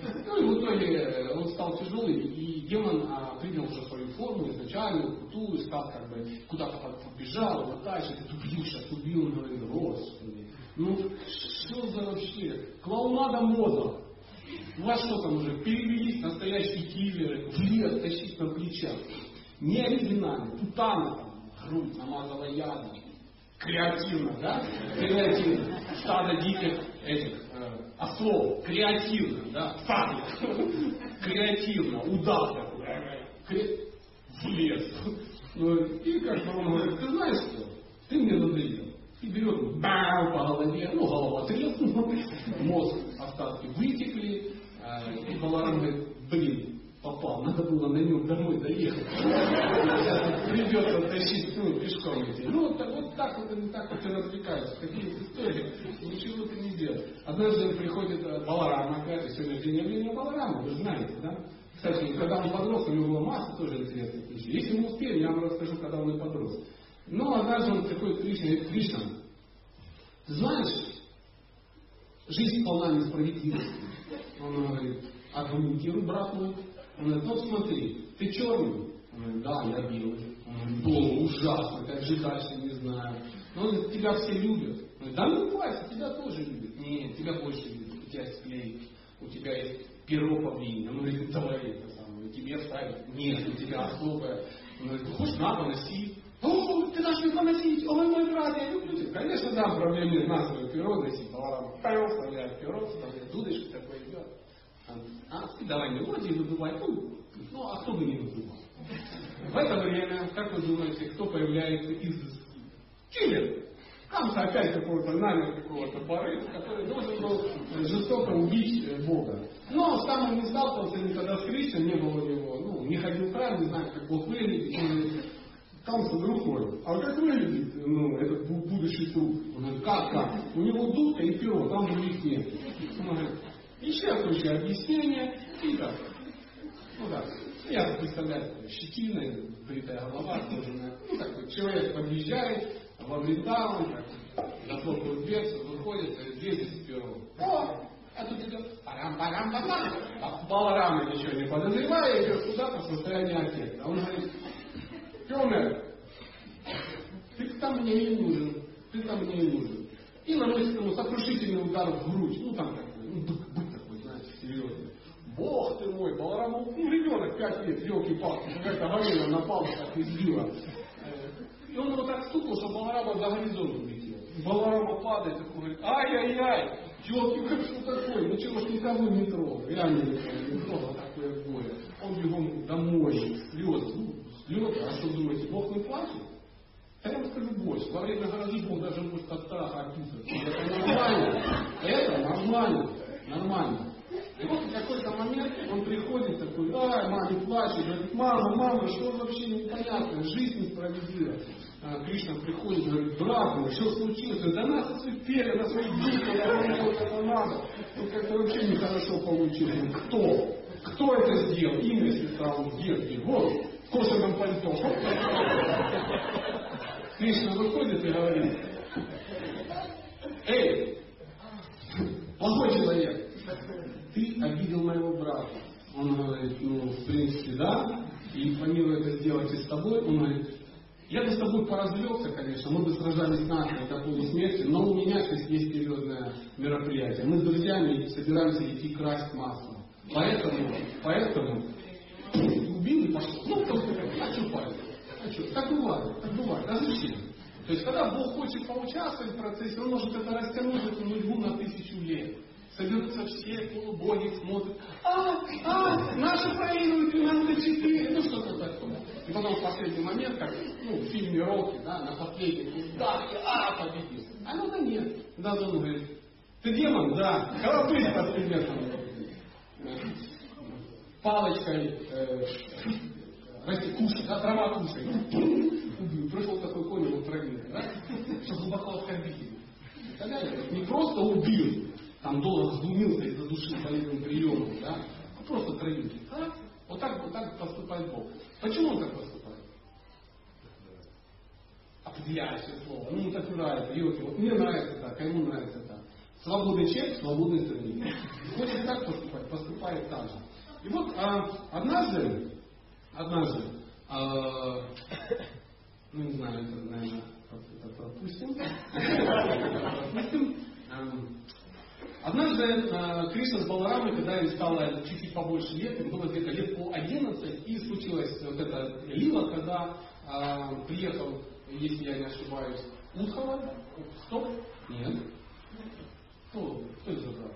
Ну и в итоге он стал тяжелый, и демон а, принял уже свою форму изначальную, крутую, стал как бы куда-то побежал, вот дальше, ты убью, сейчас убил, он говорит, господи, ну, что за вообще? Клоунада мода. У вас что там уже? Перевелись настоящие киллеры, в лес тащить на плечах. Не оригинально. Путана грудь намазала ядом. Креативно, да? Креативно. Стадо диких этих э, ослов. Креативно, да? Стадо. Креативно. Удар такой. В лес. Ну, и как он говорит, ты знаешь что? Ты мне надоел. И берет бау по голове, ну, голова треснула, мозг остатки вытекли, э, и Баларам говорит, блин, попал, надо было на нем домой доехать. Сейчас придется тащить ну, пешком идти. Ну, вот, вот так вот они так вот и развлекаются. Какие истории, ничего ты не делаешь. Однажды приходит э, Баларам опять, сегодня день явления Баларама, вы знаете, да? Кстати, когда он подрос, у него была масса тоже интересных вещей. Если мы успеем, я вам расскажу, когда он и подрос. Но однажды он к Кришне Кришна, ты знаешь, жизнь полна несправедливости. Он говорит, аргументируй, брат мой. Он говорит, вот смотри, ты черный. Он говорит, да, я белый. Он говорит, было ужасно, как же дальше, не знаю. Но он говорит, тебя все любят. Он говорит, да ну хватит, тебя тоже любят. Нет, тебя больше любят, у тебя есть клей, у тебя есть перо павлина. Он говорит, давай это самое, тебе ставить. Нет, у тебя особое. Он говорит, хочешь, надо, носи. О, ты дашь мне поносить, ой, мой брат, я люблю тебя. Конечно, да, проблем нет, на свое перо носить, баларам, вставляет перо, вставляет дудочку, такое идет. А, ты давай мелодии выдувай, ну, ну, а кто бы не выдувал. В это время, как вы думаете, кто появляется из Чили? Там-то опять какого-то нанял какого-то порыв, который должен был жестоко убить Бога. Но сам он не сталкивался никогда с Кришной, не было у него, ну, не ходил храм, не знает, как Бог выглядит. Там друг мой, а как выглядит ну, этот будущий труп? Он говорит, как, как? У него дудка и перо, там других нет. Исчерпывающее объяснение и так. Ну да, я представляю, щетина, бритая голова, кожаная. Ну такой человек подъезжает, Вриндаван, захлопывает дверцу, выходит, лезет в перо. О, а тут идет парам-парам-парам. А Баларама ничего не подозревая, идет куда-то в состоянии аффекта. Он говорит, Кемер, ты там мне не нужен, ты там мне не нужен. И наносит ему сокрушительный удар в грудь. Ну там такой, ну бык, бык такой, знаете, серьезный. Бог ты мой, Баларама, ну ребенок, пять лет, елки-палки, какая-то горилла напала, так избила. И он его так стукнул, что Баларама за горизонт улетел. Баларама падает и говорит, ай-яй-яй, елки, как что такое? Ну чего ж никого не трогал. Реально не трогал такое горе. Он бегом домой, слезы, Люди, а что думаете, Бог не плачет? А я вам скажу больше. Во время грозы Бог даже может от страха описываться. Это нормально. Это нормально. Нормально. И вот в какой-то момент он приходит такой, ай, маме плачет, говорит, мама, мама, что вообще непонятно, жизнь несправедлива. А Кришна приходит говорит, брат мой, что случилось? Да нас оцепили, на свои дети, я говорю, это надо. Ну как-то вообще нехорошо получилось. Кто? Кто это сделал? Имя сестра он где? Вот, в кожаном пальто. Кришна выходит и говорит, эй, плохой человек, ты обидел моего брата. Он говорит, ну, в принципе, да, и планирую это сделать и с тобой. Он говорит, я бы с тобой поразвелся, конечно, мы бы сражались насмерть до полусмерти, но у меня сейчас есть серьезное мероприятие. Мы с друзьями собираемся идти красть масло. Поэтому, поэтому убил и пошел. Ну, просто а что парень? А что? Так бывает, так бывает. Зачем? То есть, когда Бог хочет поучаствовать в процессе, Он может это растянуть, эту судьбу на тысячу лет. Соберутся все полубоги, смотрят, а, а, наши проигрывают 12-4, ну что-то такое. И потом в последний момент, как ну, в фильме Рокки, да, на последний удар, а, победил. А ну да нет. Да, он говорит, ты демон? Да. Колобысь под предметом. Палочкой э, расти, кушай, да, трава кушай. Убил. Пришел такой конь его травил, да? Что глубоко оскорбить его. Не просто убил, там доллар сглумился и задушил болезненным приемом, да? А просто травил. А? Вот так, вот так поступает Бог. Почему он так поступает? Определяющее слово. Ну, так нравится. И вот, мне нравится так, а ему нравится так. Свободный человек, свободной стране. Хочет так поступать, поступает так же. И вот а, однажды, однажды, а, ну не знаю, это, наверное, это пропустим. пропустим. Однажды э, Кришна с Баларамой, когда им стало чуть-чуть побольше лет, им было где-то лет по 11, и случилась вот эта лила, когда э, приехал, если я не ошибаюсь, Удхава. Стоп? Нет. Кто, кто это забрал?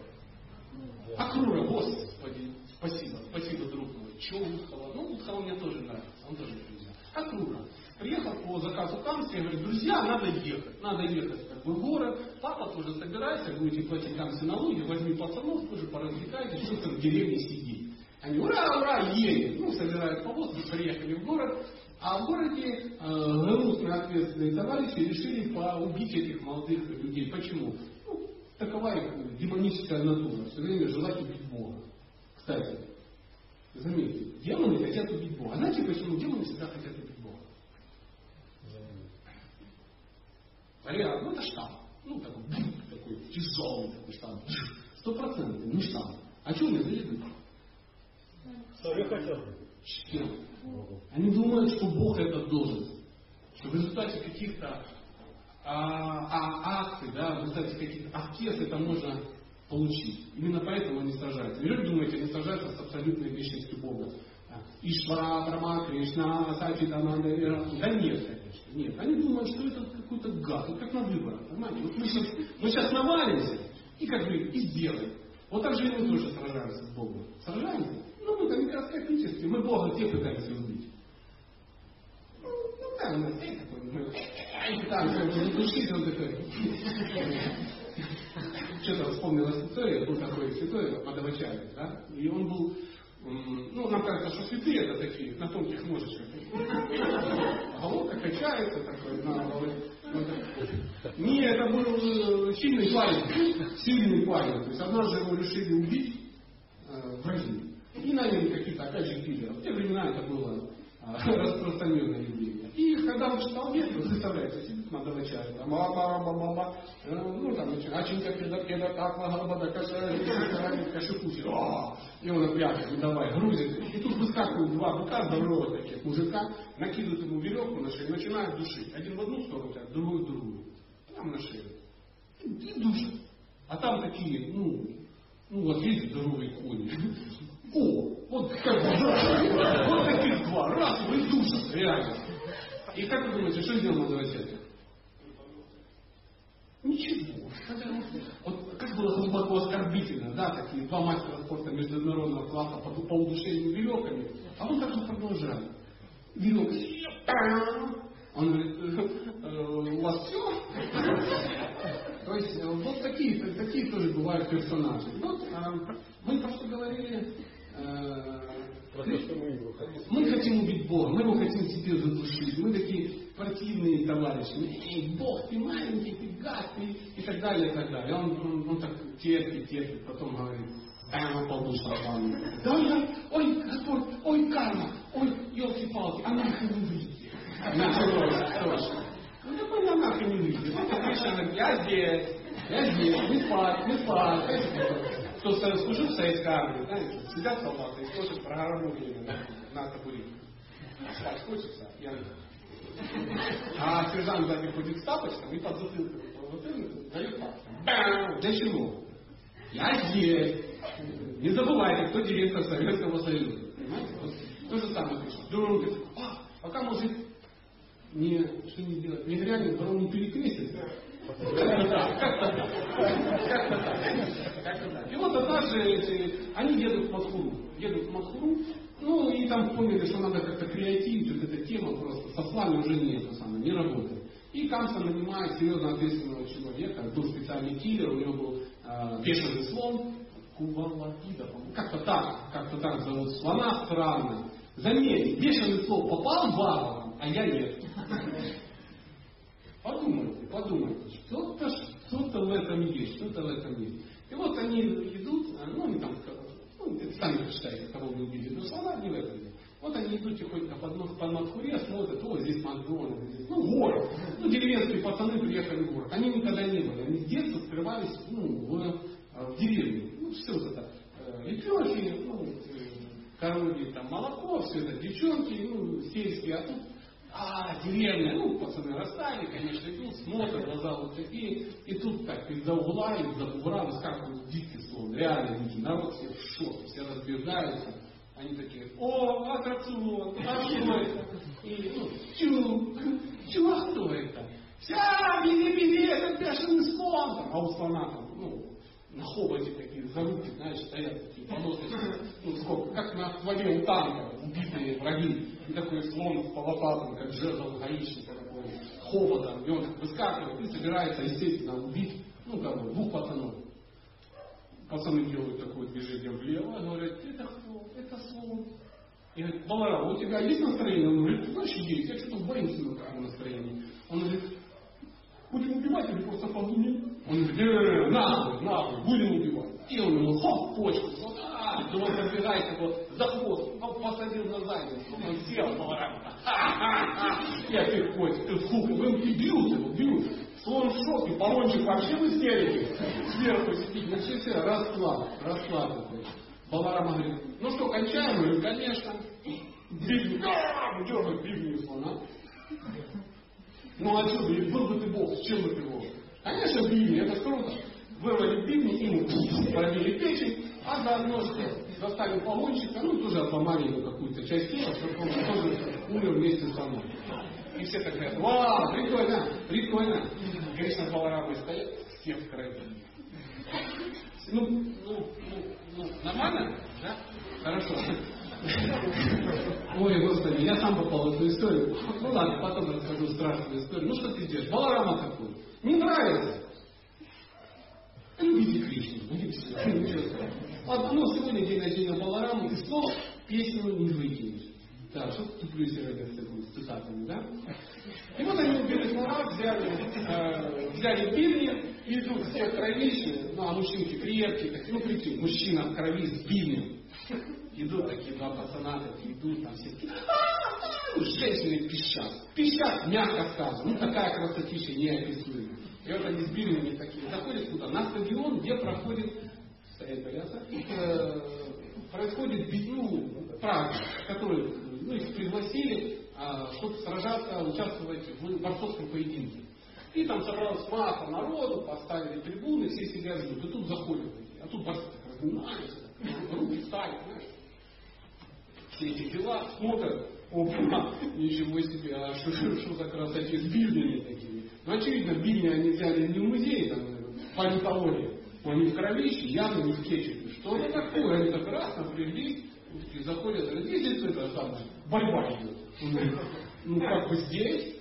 Акрура, господи, спасибо, спасибо, друг мой. Че Удхава? Ну, Удхава мне тоже нравится, он тоже друзья. Акрура. Приехал по заказу Камска и говорит, друзья, надо ехать, надо ехать как бы в город, папа тоже собирайся, будете платить там все налоги, возьми пацанов, тоже поразвлекайтесь, что там в деревне сидеть. Они, ура, ура, едем. Ну, собирают повозки, приехали в город, а в городе э, грустные ответственные товарищи решили поубить этих молодых людей. Почему? Ну, такова их демоническая натура, все время желать убить Бога. Кстати, заметьте, демоны хотят убить Бога. А знаете, почему демоны всегда хотят убить Бога? Вариант, ну это штамп. Ну такой, такой тяжелый такой штамп. Стопроцентный, не штамп. А что мне завидуют? Хотел бы. Чем? Они думают, что Бог это должен. Что в результате каких-то а, а, акций, да, в результате каких-то аскез это можно получить. Именно поэтому они сражаются. Неужели думаете, они сражаются с абсолютной вечностью Бога? Ишвара, Брама, Кришна, Сачи, Дананда, Да нет, конечно. Нет. Они думают, что это какой-то гад. Вот как на выборах. Понимаете? Вот мы сейчас, мы сейчас навалимся и как бы и сделаем. Вот так же и мы тоже сражаемся с Богом. Сражаемся? Ну, мы там микроскопически. Мы Бога те пытаемся убить. Ну, ну да, мы такой, мы пытаемся задушить, он такой. Что-то вспомнилась история, был такой святой Мадавачарья, да? И он был ну, нам кажется, что святые это такие, на тонких ножичках. Головка качается такой на. Не, это был э, сильный парень, сильный парень. То есть однажды его решили убить э, враги. И наняли какие-то, опять же, киллеров. В те времена это было э, распространенное явление. И когда он читал ветер, представляете, сидит надо чай, там, мама, ну, там, начинка перед кеда, как лагабада, каша, кашукучи, и он опять, ну давай, грузит. И тут выскакивают два быка здоровых таких мужика, накидывают ему веревку на шею, начинают душить. Один в одну сторону, а другой в другую. Прямо на шею. И душат. А там такие, ну, ну вот есть здоровые кони. О, вот как вот таких два, раз, вы душат, реально. И как вы думаете, что сделал молодой отец? Ничего. Вот как было глубоко оскорбительно, да, такие два мастера спорта международного класса по, по удушению веревками, а он так же продолжает. Веревка. Он говорит, «Э, у вас все? То есть э, вот такие, такие тоже бывают персонажи. Вот э, мы просто говорили мы хотим убить Бога, мы его хотим себе задушить. Мы такие противные товарищи. Эй, Бог, ты маленький, ты гад, ты и так далее, и так далее. Он, он, он так терпит, терпит, потом говорит, прямо полду шарпан. Да, да, ой, Господь, ой, карма, ой, елки-палки, а нахрен не выйдете. Началось точно. Ну какой на нахрен не выйдет? Это говорит, я здесь, я здесь, не спать, не спать кто служил в советской армии, знаете, сидят солдаты и слушают программирование на, на табурете. Спать хочется, я А сержант сзади ходит с тапочком и под затылком, под затылком дает пальцем. Для чего? Я здесь. Не забывайте, кто директор Советского Союза. Понимаете? То же самое пришло. Другой говорит, а, пока мужик не, что не делать, не грянет, потом не перекрестит, И вот однажды эти, они едут в Москву. Едут в Москву, ну и там поняли, что надо как-то креативить, вот эта тема просто со словами уже не это самое, не работает. И Камсон нанимает серьезно ответственного человека, был специальный киллер, у него был э, бешеный слон, Кувалатида, как-то так, как-то так зовут слона странно. Заметьте, бешеный слон попал варварам, а я нет. Подумайте, подумайте, что-то что в этом есть, что-то в этом есть. И вот они идут, а, ну они там, ну, сами почитайте, кого вы убили, но слова не в этом дело. Вот они идут тихонько под, по Макхуре, смотрят, о, здесь Макдональдс, ну, город. Ну, деревенские пацаны приехали в город. Они никогда не были. Они с детства скрывались, ну, в, а, в деревне. Ну, все вот это. Э, лепехи, ну, э, коровьи, там, молоко, все это, девчонки, ну, сельские, а тут а, деревня, ну, пацаны растали, конечно, идут, смотрят, глаза вот такие, и тут так, из-за угла, из-за бугра выскакивают дикий слон, реально дикий, народ все в шоке, все разбегаются, они такие, о, аттракцион, а что это? И, ну, чу, чу, а кто это? Вся, бери, бери, это бешеный слон, а у слона там, ну, на хоботе такие заруки, знаешь, стоят ну сколько, как на стволе у танка, убитые враги. И такой слон полосатым, как жезл гаишника такой, хоботом, и он выскакивает и собирается, естественно, убить, ну, как бы, двух пацанов. Пацаны делают такое движение влево, говорят, это кто? Это слон. И говорит, Балара, у тебя есть настроение? Он говорит, знаешь, есть, я что-то боюсь на таком настроении. Он говорит, будем убивать или просто подумаем? Он говорит, э, нахуй, нахуй, будем убивать. И он ему хоп, почку, вот, а, думал, забегает его за хвост, посадил на задницу, он сел, ха-ха-ха, и опять ходит, ты сколько, вы бьют его, бьют. Слон в шоке, баллончик вообще в истерике. Сверху сидит, ну все, все, расклад, расклад такой. Баларама говорит, ну что, кончаем? Я говорю, конечно. Бивни, дергает бивни слона. Ну а что, был бы ты бог, с чем бы ты бог? Конечно, бивни, это круто. Вырвали бивни, ему пробили печень, а заодно что? Достали баллончика, ну тоже отломали ему какую-то часть тела, чтобы он тоже умер вместе с слоном. И все так говорят, вау, прикольно, прикольно. Конечно, Баларамы стоят, все в крови. Ну, ну, ну, ну, нормально? Да? Хорошо. Ой, Господи, я сам попал в эту историю. Ну ладно, потом расскажу страшную историю. Ну что ты делаешь? Баларама такой. Не нравится. Любите Кришну. Ничего Ну, сегодня день рождения Баларамы, и что песню не выкинешь. Да, что ты сегодня с такими цитатами, да? И вот они убили слова, взяли, э, взяли бивни, и идут все кровищи, ну а мужчинки крепкие, такие, ну прикинь, мужчина в крови с бивнем. Идут такие два пацана, такие идут, там все такие, ну, женщины пищат. Пищат, мягко сказано, ну такая красотища неописуемая. И вот они с бивнями такие заходят куда? На стадион, где проходит э, происходит ну, праздник, который ну, их пригласили, а, чтобы сражаться, участвовать в борцовском поединке. И там собралась масса народу, поставили трибуны, все сидят ждут. И тут заходят. А тут борцы так разминаются, руки стали, знаешь. Все эти дела смотрят, опа, ничего себе, а что за красоте с бильдами такими. Ну, очевидно, бильни они взяли не в музее, там, политологии. Они в кровище, явно не в кетчупе. Что это такое? Они так раз напряглись, заходят, говорят, здесь это самое, борьба идет. Ну, как бы здесь.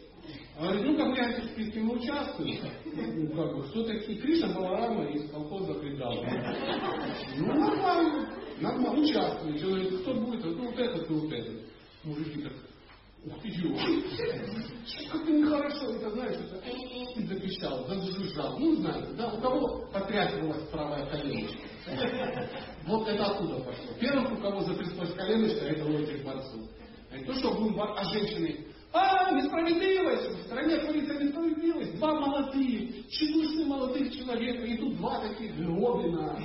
А ну, как гляньте в списке мы участвуем. Ну, как бы, кто такие? Кришна Баларама из колхоза Придала. Ну, нормально, нормально, участвует. Человек, кто будет? Ну, вот этот и вот этот. Мужики так, Ух ты, как-то нехорошо, это знаешь, это и запищал, зажужжал. Ну, знаете, да, у кого потрясывалась правая коленочка. Вот это оттуда пошло. Первым, у кого затряслась коленочка, это этих борцов. То, что будем а женщины, а, несправедливость, в стране творится несправедливость. Два молодые, чудесные молодых человека, и тут два таких гроби на,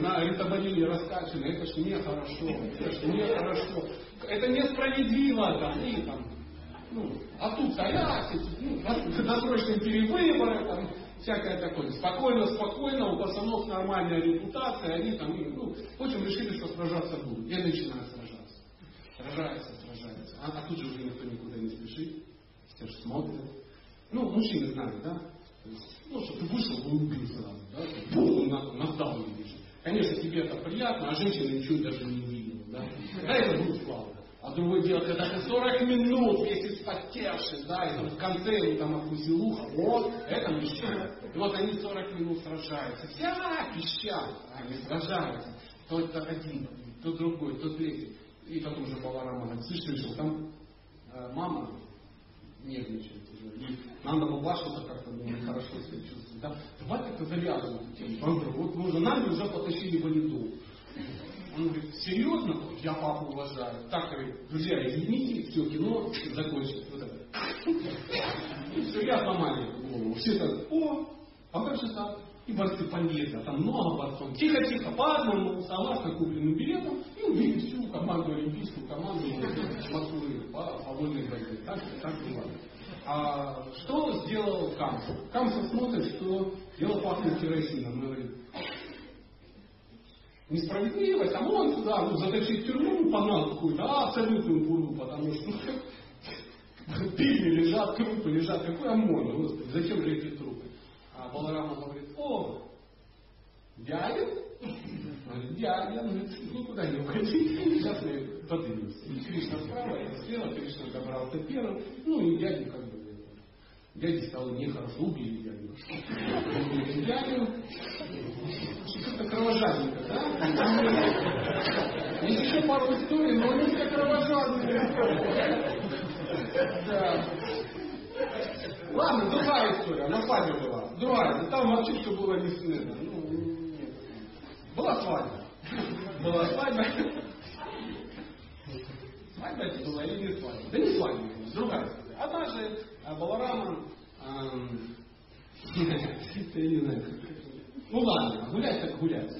на, ритобариле раскачаны. Это ж нехорошо, это ж нехорошо. Это несправедливо, там, и там, ну, а тут стоят, ну, досрочные перевыборы, там, всякое такое. Спокойно, спокойно, у пацанов нормальная репутация, они там, ну, в общем, решили, что сражаться будут. Я начинаю сражаться. Сражается. А, а тут же уже никто никуда не спешит. Все же смотрят. Ну, мужчины знают, да? ну, что ты вышел, вы убил сразу, да? Бум, на, на вдал Конечно, тебе это приятно, а женщина ничего даже не увидела, да? Да, это будет слава. А другое дело, когда ты 40 минут, если спотевший, да, и там в конце ему там откусил ухо, вот, это мужчина. И вот они 40 минут сражаются. Вся пищат, они сражаются. То это один, то другой, то третий. И потом уже говорит, слышь, слышал, там э, мама нервничает уже. И надо бабашиться как-то, думаю, хорошо себя чувствовать. Да? Давай как-то завязывать эту тему. Вот мы уже нами уже потащили валиду. Он говорит, серьезно? Я папу уважаю. Так, говорит, друзья, извините, все, кино закончится. Вот все, я сломали голову. Все так, о, а как же так? И борцы поедут, там много борцов. Тихо-тихо, по одному, согласно купленным билетам, и убили всю команду, олимпийскую команду Москвы по, по вольной борьбе. Так, так было. А что сделал Камсов? Камсов смотрит, что дело пахнет керосином. Говорит, несправедливость, а он сюда ну, затащить в тюрьму панал какую-то, а абсолютную буру, потому что пили лежат, трупы лежат, какой ОМОН, господи, зачем же эти трупы? А Баларама говорит, о, дядя? Дядя, ну никуда не уходи, сейчас мы поднимемся. Кришна справа, я слева, Кришна добрался первым, ну и дядя как бы Дяде стало нехорошо, убили дядю. Дядю. Что-то кровожадненько, да? Есть еще пару историй, но они как кровожадные. Да. Ладно, другая история, на свадьбе была. Другая. Там вообще все было не снято. Ну, была свадьба. была свадьба. Свадьба это была или не свадьба? Да не свадьба, другая история. Однажды э, Баларама, эм, я не знаю, ну ладно, гулять так гулять.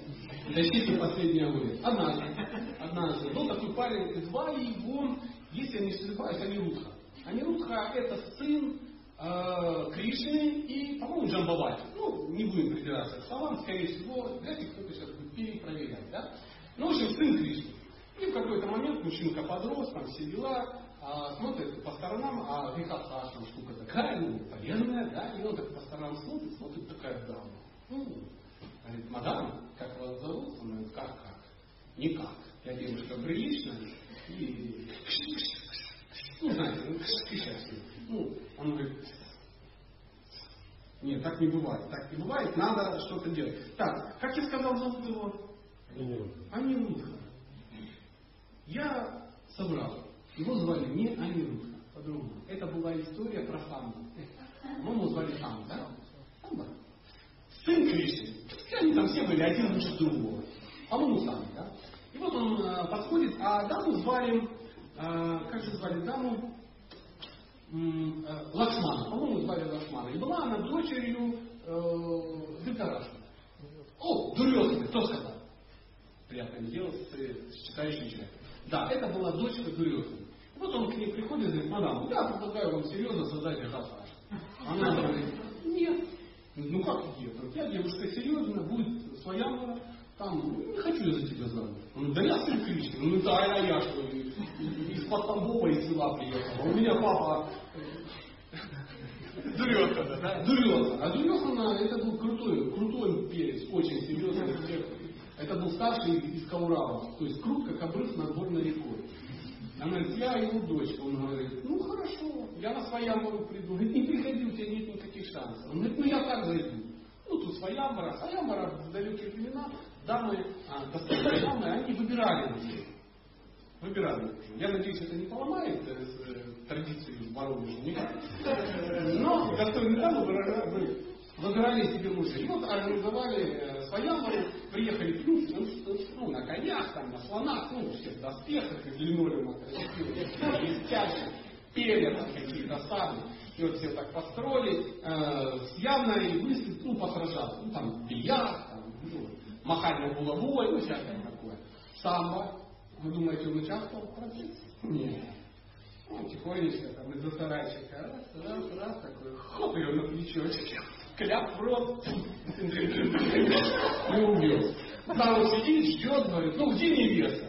Тащите последний огурец. Однажды, однажды был такой парень, звали его, если я не ошибаюсь, Анирудха. Анирудха это сын э, Кришны и, по-моему, Джамбавати. Ну, не будем придираться к словам, скорее всего, вряд ли кто-то сейчас будет перепроверять, да? Ну, в общем, сын Кришны. И в какой-то момент мужчинка подрос, там все дела, а, смотрит по сторонам, а Вихаса там штука такая, ну, полезная, да, и он так по сторонам смотрит, смотрит такая дама. Ну, говорит, мадам, как вас зовут? Он говорит, как, как? Никак. Я девушка приличная и ну, знаете, ну, сейчас. Ну, он говорит, нет, так не бывает. Так не бывает, надо что-то делать. Так, как я сказал, зовут его? Анирудха. Я собрал. Его звали не Анирудха, по-другому. Это была история про Самбу. По-моему, звали Сам, да? Самба. Сын Кришны. Они там все были один лучше другого. По-моему, Сам, да? И вот он э, подходит, а даму звали, э, как же звали даму? Э, Лакшмана. По-моему, звали Лакшмана. И была она дочерью э, Дитараши. О, Дурьотаны, кто сказал? Приятное дело с, с читающим человеком. Да, это была дочка Дурьотаны. Вот он к ней приходит и говорит, мадам, я предлагаю вам серьезно создать Гасаш. Она говорит, нет. Ну как нет? Я девушка серьезная, будет своя мора. Там, ну, не хочу я за тебя замуж. Он, да я сын Кришны. Ну да, а я что, из-под Тамбова из села приехал. У меня папа Дурехана, да? Дурехана. А Дурехана это был крутой, крутой перец, очень серьезный всех. Это был старший из Кауралов. То есть крут, как обрыв над горной рекой. Она говорит, я его дочка. Он говорит, ну хорошо, я на своямбару приду. Говорит, не приходи, у тебя нет никаких шансов. Он говорит, ну я так зайду. Ну тут своямбара. Своямбара в далекие времена дамы, а, дамы, они выбирали мужей. Выбирали мужей. Я надеюсь, это не поломает э, э, традицию в Воронеже никак. Но достойные дамы выбирали, выбирали себе мужей. И вот организовали э, своямбары, приехали принцы, ну, на конях, там, на слонах, ну, все в доспехах из линолеума, блестящих, перья там какие-то сами. И вот все так построили, э, с явной мыслью, ну, посражаться. Ну, там, бильярд, там, ну, махание булавой, ну, всякое такое. Самбо. Вы думаете, он участвовал в процессе? Нет. Ну, тихонечко, там, из-за сарайчика, раз, раз, раз, такой, хоп, ее на плечо, кляп в рот, и убил. Там он сидит, ждет, говорит, ну, где невеста?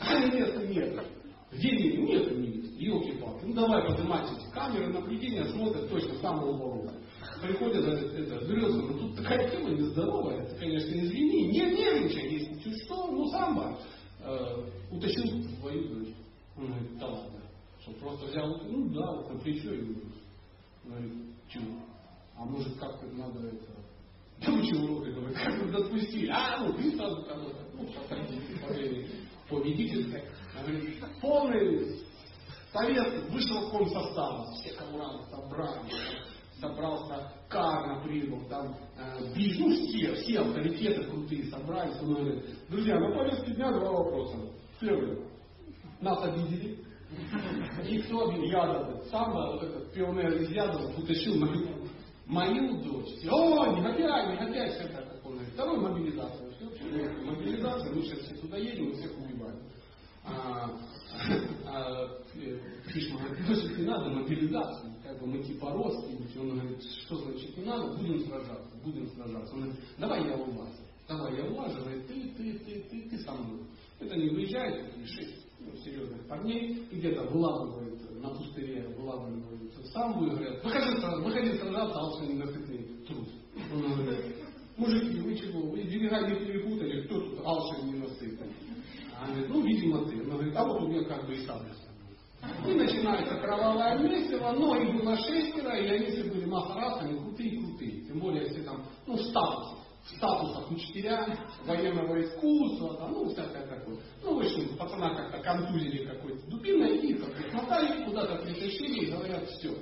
А невеста нет. Где невеста? Нет невесты. Елки-палки. Ну, давай поднимайте эти камеры наблюдения, смотрят точно самого ворота приходят, это, берется, ну тут такая тема нездоровая, ты, конечно, извини, не нервничай, если что, ну самбо э, утащил твою дочь. Он говорит, да ладно. Что просто взял, ну да, вот на плечо и говорит, говорит, чего? А может как-то надо это, да вы чего уроки, говорит, как вы отпустили? А, ну ты сразу кого-то, ну, по победительской. Говорит, полный совет высшего комсостава, все кого собрали, собрался Карна прибыл, там э, ну все, все авторитеты крутые собрались. Он говорит, друзья, на повестке дня два вопроса. Первый. Нас обидели. И кто обидел? Ядов. Сам вот этот пионер из Ядова утащил мою, мою дочь. О, негодяй, негодяй, все так, как он говорит. Второй мобилизация. Все, мобилизация, мы сейчас все туда едем и всех убиваем. А, а, Кришна говорит, значит, не надо мобилизацию, как бы мы типа родственники. Он говорит, что значит не надо, будем сражаться, будем сражаться. Он говорит, давай я улажу, давай я улажу, говорит, ты, ты, ты, ты, ты со мной. Это не выезжает, такие шесть ну, серьезных парней, и где-то выламывают на пустыре, выламывают самбу и говорят, выходи, выходи сражаться, а он ненасытный труд. Он говорит, мужики, вы чего, вы берега не перепутали, кто тут алшин ненасытный? Она говорит, ну, видимо, ты. Она говорит, а вот у меня как бы и сабля И начинается кровавое месиво, но их было шестеро, и они все были махаратами, крутые-крутые. Тем более все там, ну, в статусе. В статусах учителя, военного искусства, там, ну, всякое такое. Ну, в общем, пацана как-то контузили какой-то дубиной, и как смотали, куда-то притащили и говорят, все.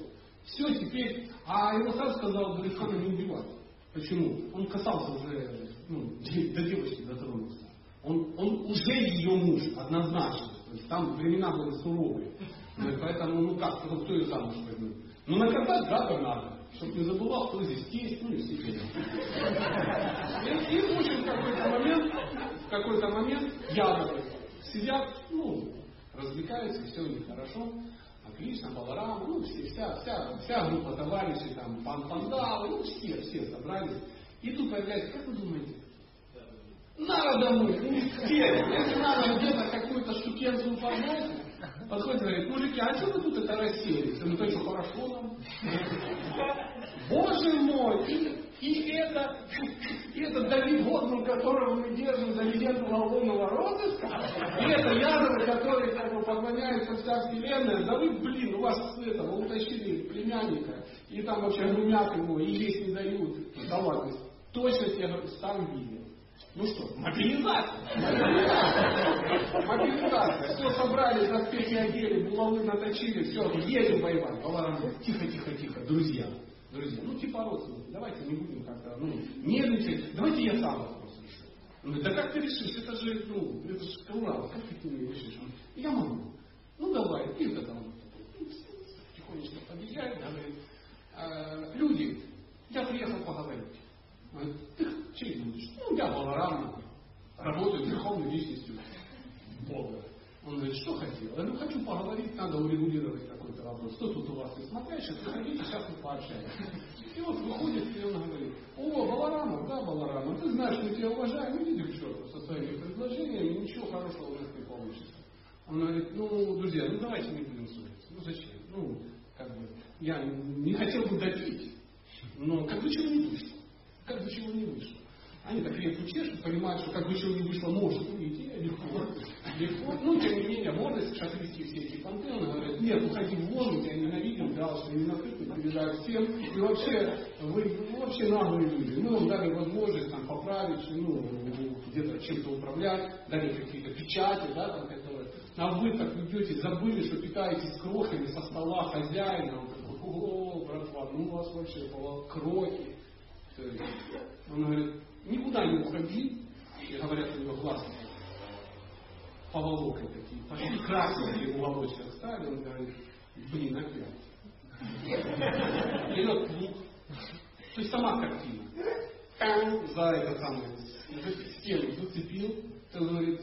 Все, теперь, а его сразу сказал Дурихана не убивать. Почему? Он касался уже, ну, до девочки дотронулся. Он, он уже ее муж, однозначно. То есть там времена были суровые. Поэтому, ну как, кто, кто ее замуж возьмет? Ну наказать да, надо. Чтобы не забывал, кто здесь есть, ну и все. И, и в какой-то момент, в какой-то момент ядовы сидят, ну, развлекаются, все у них хорошо. Отлично, Баларам, ну, все, вся, вся, вся группа товарищей, там, пан Пандалы, ну, все, все собрались. И тут появляется, как вы думаете, надо домой? Если надо где-то какую-то штукенцию поднять, подходит и говорит, мужики, а что вы тут это расселись? Ну, то что, хорошо нам? Боже мой! И, и это, и это Давид Готман, которого мы держим за легенду волшебного розыска, и это Ядовы, который как бы поклоняется вся вселенная, да вы, блин, у вас это, вы утащили племянника, и там вообще гумят его, и есть не дают. Да ладно, точно тебе сам видел. Ну что, мобилизация. Мобилизация. Все собрали, доспехи одели, булавы наточили, все, едем воевать. Поварам тихо, тихо, тихо, друзья. Друзья, ну типа родственники, давайте не будем как-то, ну, нервничать. Давайте я сам вопрос решу. Он говорит, да как ты решишь? Это же, ну, это же Урал, как ты не решишь? Он, я могу. Ну давай, и тогда он тихонечко подъезжает, говорит, «А, люди, я приехал поговорить. Ты чей будешь? Ну, я Баларам, работаю верховной личностью Бога. Он говорит, что хотел? Я говорю, хочу поговорить, надо урегулировать какой-то вопрос. Кто тут у вас из смотрящих? Заходите, сейчас мы пообщаемся. И вот выходит, и он говорит, о, Баларама, да, Баларама, ты знаешь, мы тебя уважаем, иди к черту со своими предложениями, ничего хорошего у не получится. Он говорит, ну, друзья, ну давайте не будем ссориться. Ну зачем? Ну, как бы, я не хотел бы давить, но как бы чего не вышло как бы чего не вышло. Они так крепко чешут, понимают, что как бы чего не вышло, может уйти легко. Легко. Ну, тем не менее, молодость, шатристские все эти понты, он говорит, нет, уходи вон, мы тебя ненавидим, дал, что не накрыты, прибежают всем. И вообще, вы вообще наглые люди. Мы вам дали возможность там поправить, ну, где-то чем-то управлять, дали какие-то печати, да, там, которые. А вы так идете, забыли, что питаетесь крохами со стола хозяина. Он такой, о, братва, ну у вас вообще крохи. Он говорит, никуда не уходи. Говорят, у него глаза поволокой такие, почти красные уголочки оставили. Он говорит, блин, опять. Берет лук. То есть сама картина. За это самое, за стену зацепил. Он говорит,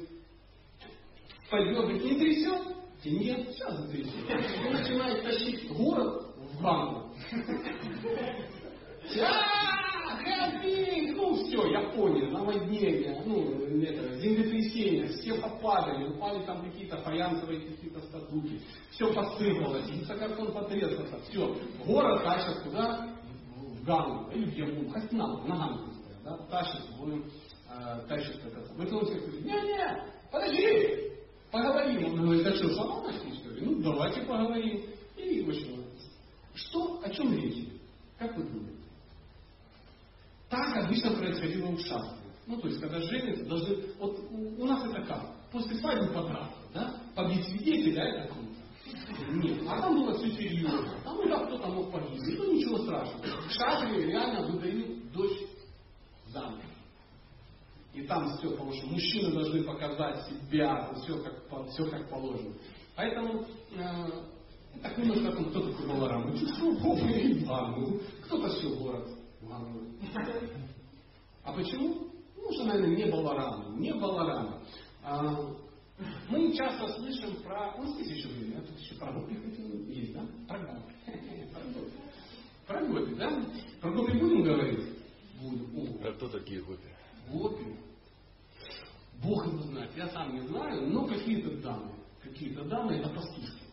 пойдет, говорит, не трясет? Нет, сейчас затрясет. Он начинает тащить город в банку. Копейк! Ну все, Япония, наводнение, ну, это, землетрясение, все попадали, упали там какие-то фаянсовые какие-то статуки, все посыпалось, гипсокартон потрескался, все. Город тащит куда? В Гангу, или в Яму, хоть на, на Гангу, да, тащит, будем, э, тащит это. Мы все говорим, не-не, подожди, поговорим. Он говорит, а что, сама ли? Ну, давайте поговорим. И, общем, что, о чем речь? Как вы думаете? Так обычно происходило у шастри. Ну, то есть, когда женятся, должны... Вот у нас это как? После свадьбы подраться, да? Побить свидетеля, это круто. Нет, а там было все серьезно. Там и да, кто-то мог погибнуть. Ну, ничего страшного. Шатри реально выдают дочь замуж. И там все, потому что мужчины должны показать себя, все как, все как положено. Поэтому э, так немножко там кто такой Баларам. Ну, что, Бог Кто-то все город а почему? Ну, что, наверное, не Баларама. Не Баларама. А, мы часто слышим про... Ну, здесь еще время, тут еще про гопи есть, да? Про гопи. Про гопи, да? Про гопи будем говорить? Будем. А кто такие гопи? Гопи. Бог его знает. Я сам не знаю, но какие-то данные. Какие-то данные это пастушки.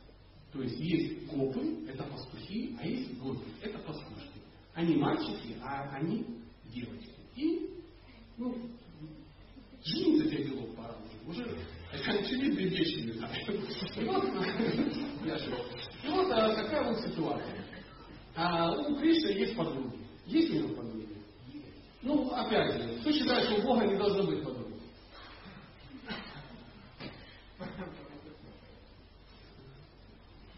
То есть есть копы, это пастухи, а есть гопи, это пастушки. Они мальчики, а они девочки. И, ну, жениться тебе дело пора уже. Уже очевидные вещи не знаю. И вот, я И вот а, такая вот ситуация. А у Кришны есть подруги. Есть у него подруги? Ну, опять же, кто считает, что у Бога не должно быть подруги?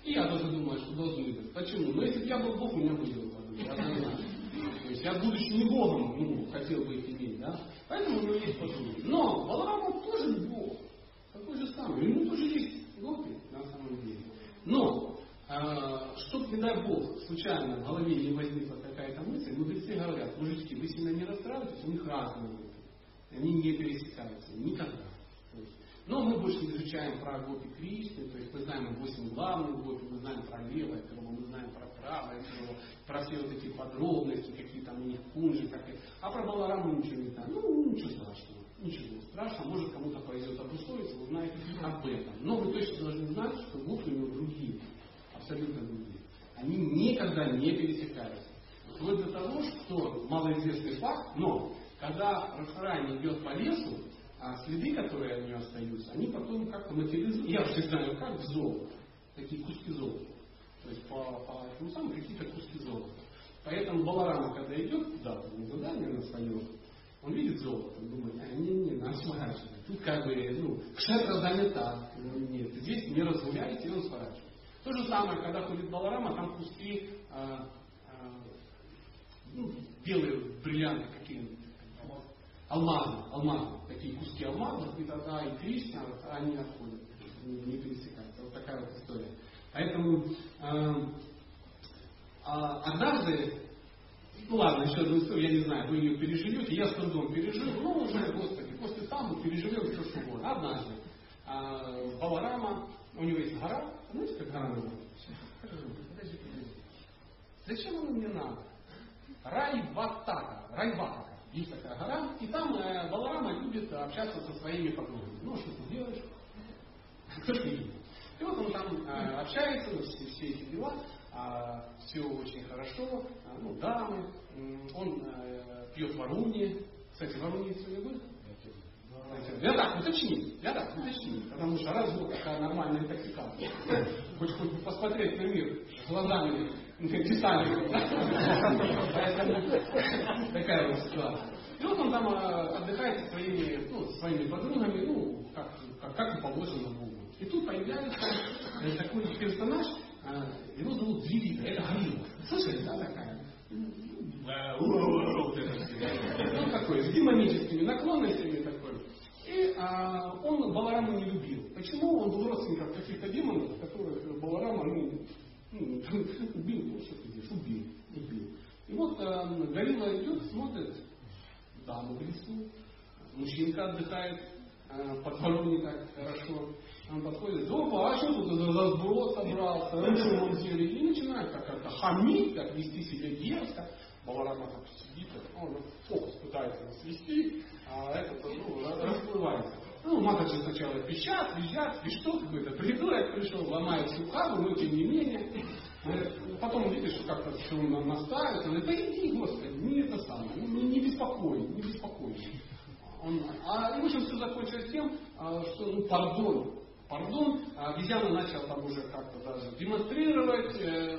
И я тоже думаю, что должны быть. Почему? Ну, если бы я был Бог, у меня бы было я понимаю. То есть я, будучи не Богом, ну, хотел бы их иметь, да? Поэтому у него есть послуги. Но Баларам тоже не Бог. Такой же самый. Ему тоже есть гопи, на самом деле. Но, э, чтоб, не дай Бог, случайно в голове не возникла какая-то мысль, мудрецы говорят, мужички, вы сильно не расстраивайтесь, у них разные мысли. Они не пересекаются. Никогда. Но мы больше изучаем про гопи Кришны, то есть мы знаем 8 главных гопи, мы знаем про левое крыло, мы знаем про правое крыло, про все вот эти подробности, какие там у них кунжи, как А про Балараму ничего не знаем. Ну, ничего страшного. Ничего страшного. Может кому-то повезет обусловиться, вы знаете об этом. Но вы точно должны знать, что гопи у него другие. Абсолютно другие. Они никогда не пересекаются. Вплоть до того, что малоизвестный факт, но когда Радхарани идет по лесу, а следы, которые от нее остаются, они потом как-то материализуются. Я уже знаю, как в золото. Такие куски золота. То есть по, по этому самому какие-то куски золота. Поэтому Баларама, когда идет куда-то на задание на свое, он видит золото, он думает, а не, не, надо сворачивать. Тут как бы, ну, кшетра занята. Ну, нет, здесь не разгуляете, и он сворачивает. То же самое, когда ходит Баларама, там куски а, а, ну, белые бриллианты какие алмазы, алмазы, такие куски алмазов, и тогда и Кришна, они отходят, не, не пересекаются. Вот такая вот история. Поэтому э, а, однажды, ну ладно, еще одну историю, я не знаю, вы ее переживете, я с трудом пережил, ну уже, господи, после там переживем все что угодно. Однажды э, Баларама, у него есть гора, знаете, как гора называется? Подожди. Зачем оно мне надо? Райватака, Райватака. Есть такая гора, и там э, Баларама любит общаться со своими подругами. Ну, что ты делаешь? Кто ж не любит? И вот он там э, общается, ну, все, все эти дела, э, все очень хорошо, э, ну, дамы, э, он э, пьет варуни. Кстати, варуни сегодня будет? Я так уточнить, я так уточнить, потому что раз вот такая нормальная интоксикация, хоть хоть бы посмотреть на мир глазами Титаника. Поэтому такая вот ситуация. И вот он там а, отдыхает со своими, ну, своими подругами, ну, как, как, как и положено Богу. И тут появляется такой персонаж, а, его зовут Двигита, это Горилла. Слышали, да, такая? Ну, такой, с демоническими наклонностями такой. И а, он Балараму не любил. Почему? Он был родственником каких-то демонов, которых Баларама ну, ну, убил, ну, что ты делаешь, убил, убил. И вот э, Горилла идет, смотрит, даму в лесу, мужчинка отдыхает, э, под так хорошо. Он подходит, опа, а что тут за разброд собрался, он делает? И начинает как-то хамить, как вести себя дерзко. Баларама так сидит, он фокус пытается свести, а этот ну, расплывается. Ну, маточи сначала пищат, визжат, и что какой-то придурок пришел, ломает всю хабу, но тем не менее. Потом видишь, что как-то все настаивает, он говорит, да иди, Господи, не это самое, не, не беспокой, не беспокой. Он, а, в общем, все закончилось тем, а, что, ну, пардон, пардон, а обезьяна начала там уже как-то даже демонстрировать э,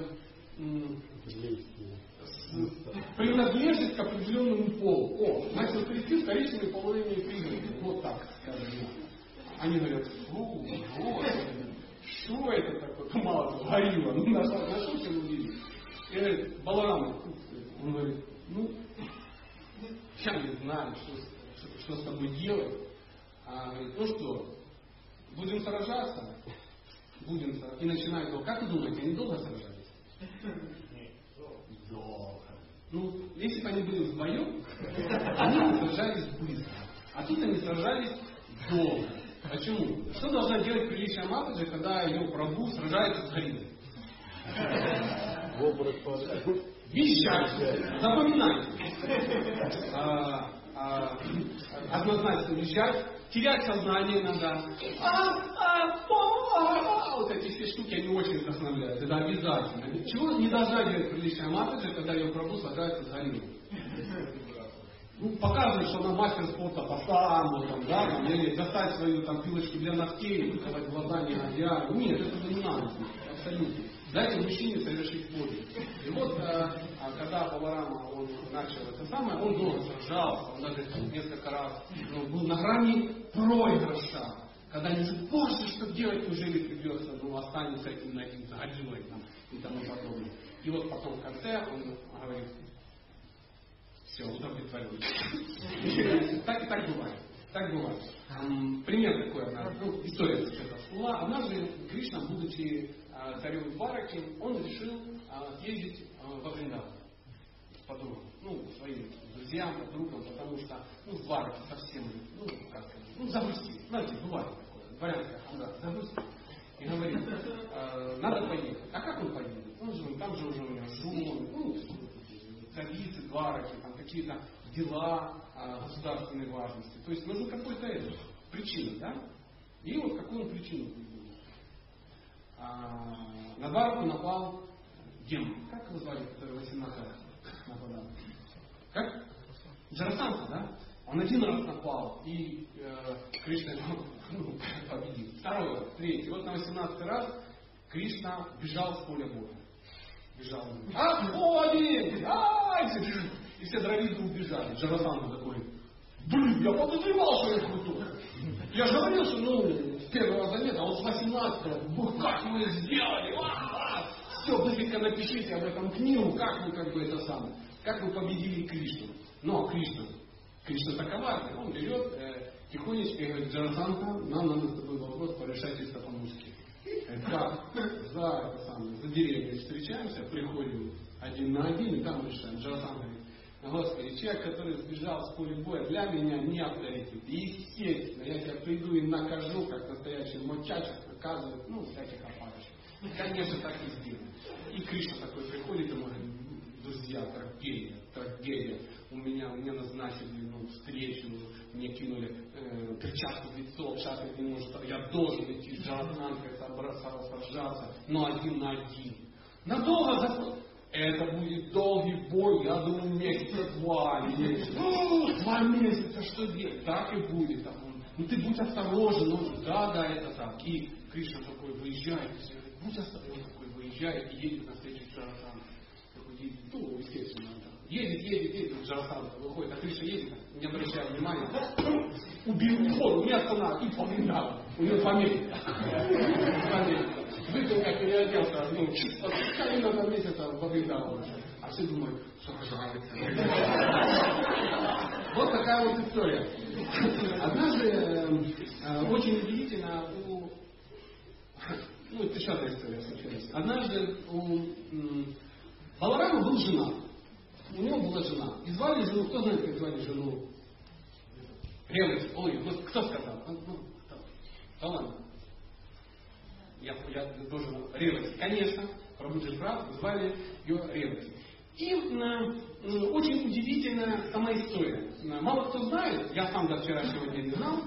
принадлежность к определенному полу. О, начал трясти вторичные половые признаки. Вот так, скажем. Они говорят, фу, вот, что это такое? Мало горилла. Ну, на что все увидели? И говорит, Баларам, он говорит, ну, я не знаю, что, что, что с тобой делать. А говорит, ну что, будем сражаться? Будем сражаться. И начинает говорить, как вы думаете, они долго сражались? Долго. Ну, если бы они были вдвоем, они сражались быстро. А тут они сражались долго. Почему? Что должна делать приличия Матаджи, когда ее прабу сражается с Харидой? Вещать. Запоминать. А, однозначно вещать. Терять сознание иногда. А, а, а, а, вот эти все штуки, они очень вдохновляют. Это обязательно. Чего не должна делать приличия Матаджи, когда ее прабу сражается с Харидой? ну, показывает, что она мастер спорта по самбо, там, да, или достать свою там, пилочку для ногтей, выковать глаза не на Нет, это не надо, абсолютно. Дайте мужчине совершить подвиг. И вот, э, а когда Баларама он начал это самое, он долго сражался, он даже несколько раз ну, был на грани проигрыша. Когда они говорят, боже, что делать, неужели придется, ну, останется этим на этим загодилой там, и тому подобное. И вот потом в конце он говорит, все, удовлетворен. Так и так бывает. Так бывает. Пример такой, ну, история это всплыла. Однажды Кришна, будучи а, царем Двараки, он решил а, съездить а, во Вриндаван с. Ну, своим друзьям, подругам, потому что, ну, в Двараке совсем, ну, как ну, загрустил. Знаете, бывает такое, дворянская хандра, загрустил. И говорит, э, надо поехать. А как он поедет? Он же, там же уже у него жены, ну, царицы, двараки, там какие-то дела э, государственной важности. То есть нужно какой-то это, причина, да? И вот какую он причину на двараку напал демон. Как его звали, который 18 раз нападал? Как? Джарасанта, да? Он один раз напал, и э, Кришна ну, победил. Второй раз, третий. Вот на 18 раз Кришна бежал с поля боя. Бежал. Отходим! Ай! И все дровиды убежали. Джарасанта такой, блин, я подозревал, что я крутой. Я же говорил, что ну, первого нет, а вот с 18 как мы сделали? А-а-а! Все, быстренько напишите об этом книгу, как вы как бы это самое, как вы победили Кришну. Но Кришна Кришна таковарный, он берет э, тихонечко и говорит, Джарасанта, нам надо с тобой вопрос порешать чисто по-мужски. Как? За, это самое, за деревней встречаемся, приходим один на один, и там решаем. Говорит, Господи, человек, который сбежал с поля боя, для меня не авторитет. Естественно, я тебя приду и накажу, как настоящий мочачек наказывает, ну, всяких опарышей. Конечно, так и сделаю. И Кришна такой приходит и говорит, друзья, трагедия, трагедия у меня, мне назначили ну, встречу, мне кинули э, перчатку в лицо, шапка не может, я должен идти с Джараданкой сражаться, но один на один. Надолго за... Это будет долгий бой, я думаю, месяца два. Ну, два месяца, что делать? Так и будет. Ну ты будь осторожен, ну, да, да, это так. И Кришна такой выезжает, будь осторожен, такой выезжает и едет на встречу с Джараданкой. Такой едет, ну, естественно, Едет, едет, едет, Джарасан выходит, а крыша едет, не обращая внимания, убил воду, не останавливал, и поминал. У него фамилия. Выпил, как переоделся, ну, чисто, на месяца поминал. А все думают, что рожается. Вот такая вот история. Однажды, э, очень удивительно, у... Ну, одна история случилась. Однажды у Баларама был женат у него была жена. И звали жену, кто знает, как звали жену? Ревность. Ой, кто сказал? Ну, кто? Да ладно. Я, я должен... Ревность. Конечно, Прабуджи прав, звали ее Ревность. И э, очень удивительная сама история. Мало кто знает, я сам до вчерашнего дня не знал,